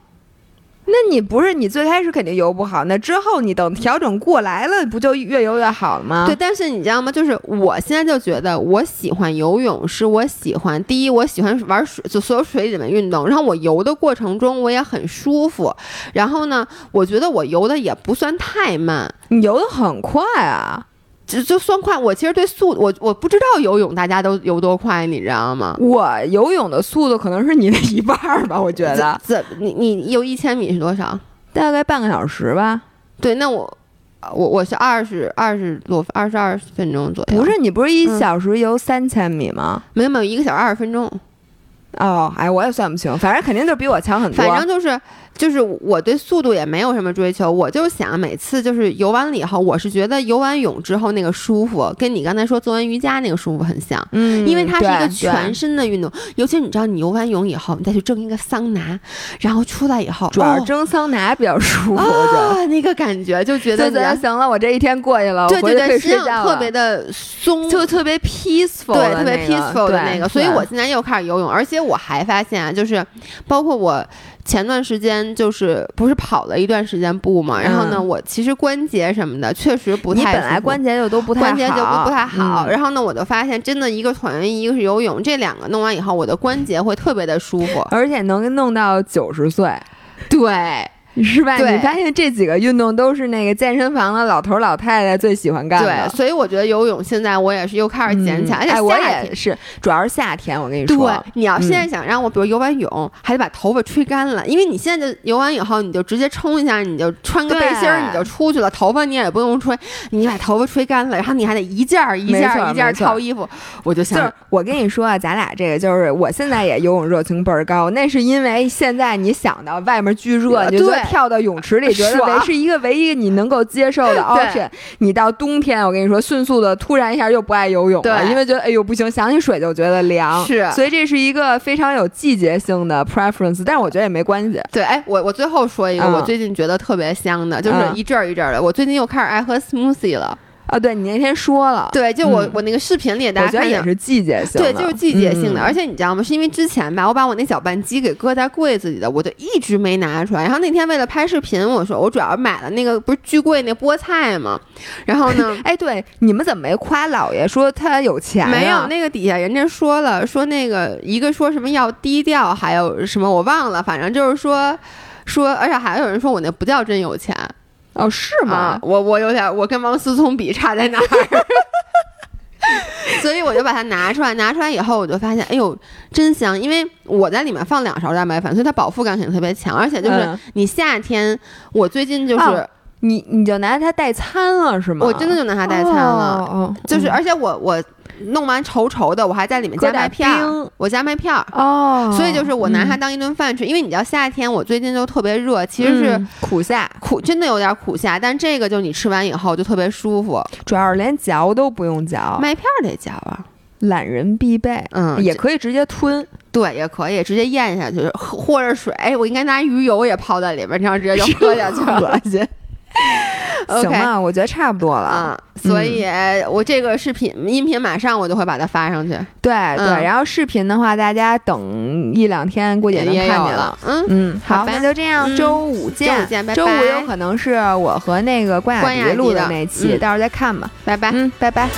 那你不是你最开始肯定游不好，那之后你等调整过来了，不就越游越好了吗？对，，但是你知道吗？就是我现在就觉得我喜欢游泳，是我喜欢第一，我喜欢玩水，就所有水里面运动。然后我游的过程中我也很舒服。然后呢，我觉得我游的也不算太慢，你游的很快啊！就就算快。我其实对速，我我不知道游泳大家都游多快，你知道吗？我游泳的速度可能是你的一半儿吧，我觉得怎你你游一千米是多少？大概半个小时吧。对，那我我我是二十二十多二十二分钟左右。不是你不是一嗯小时游三千米吗？没有没有一个小时二十分钟，哦，哎，我也算不清，反正肯定就比我强很多。反正就是就是我对速度也没有什么追求，我就想每次就是游完了以后，我是觉得游完泳之后那个舒服，跟你刚才说做完瑜伽那个舒服很像。嗯，因为它是一个全身的运动，尤其你知道，你游完泳以后，你再去蒸一个桑拿，然后出来以后，哦主要蒸桑拿比较舒服，我那个感觉就觉得行了，我这一天过去了，对对对，我回去可以实际上睡觉了特别的松，就特别 peaceful，对，特别 peaceful 的那个，所以我现在又开始游泳，而且我还发现啊，就是包括我前段时间就是不是跑了一段时间步嘛，然后呢，嗯。我其实关节什么的确实不太你本来关节就都不太好关节就不不太好，嗯。然后呢，我就发现真的一个椭圆仪，一个是游泳，这两个弄完以后，我的关节会特别的舒服。而且能弄到九十岁。对，是吧？对你发现这几个运动都是那个健身房的老头老太太最喜欢干的。对，所以我觉得游泳现在我也是又开始捡起来，而且哎，我也是，主要是夏天。我跟你说，对，你要现在嗯想让我，比如游完泳，还得把头发吹干了，因为你现在就游完以后，你就直接冲一下，你就穿个背心儿，你就出去了，头发你也不用吹，你把头发吹干了，然后你还得一件儿一件儿一件套衣服，我就就是想。我跟你说啊，咱俩这个就是，我现在也游泳热情倍儿高，那是因为现在你想到外面巨热，你就对跳到泳池里，觉得爽为是一个唯一你能够接受的 *laughs* option。你到冬天，我跟你说，迅速的突然一下又不爱游泳了，因为觉得哎呦不行，想起水就觉得凉。是所以这是一个非常有季节性的 preference，但是我觉得也没关系。对，哎，我我最后说一个，嗯我最近觉得特别香的，就是嗯一阵儿一阵儿的。我最近又开始爱喝 smoothie 了。啊，对你那天说了，对，就我、嗯我那个视频里，大家也是季节性的，对，就是季节性的，嗯而且你知道吗？是因为之前吧，我把我那搅拌机给搁在柜子里的，我就一直没拿出来。然后那天为了拍视频，我说我主要买了那个不是巨贵那菠菜嘛，然后呢，*laughs* 哎，对，你们怎么没夸姥爷说他有钱、啊？没有，那个底下人家说了，说那个一个说什么要低调，还有什么我忘了，反正就是说说，而且还有人说我那不叫真有钱哦，是吗？啊，我我有点我跟王思聪比差在哪儿？*laughs* 所以我就把它拿出来，拿出来以后我就发现，哎呦，真香！因为我在里面放两勺蛋白粉，所以它饱腹感肯定特别强，而且就是嗯你夏天，我最近就是、哦你你就拿它代餐了是吗？我真的就拿它代餐了。就是，嗯而且我我弄完稠稠的，我还在里面加麦片我加麦片儿，哦，所以就是我拿它嗯当一顿饭吃，因为你知道夏天我最近就特别热，其实是嗯苦夏，苦，真的有点苦夏，但这个就你吃完以后就特别舒服。主要是连嚼都不用嚼，麦片儿得嚼啊，懒人必备。嗯，也可以直接吞，对，也可以直接咽下去，喝或者水，哎，我应该拿鱼油也泡在里边，这样直接就 *laughs* 喝下去了。恶心。*laughs* 行吧，我觉得差不多了。啊、所以我这个视频音频马上我就会把它发上去，对对，嗯然后视频的话，大家等一两天估计也能看见了。。嗯，嗯，好，那就这样，嗯周五见。周五见拜周五有可能是我和那个关雅迪录的那期，嗯到时候再看吧。拜拜。嗯，拜拜。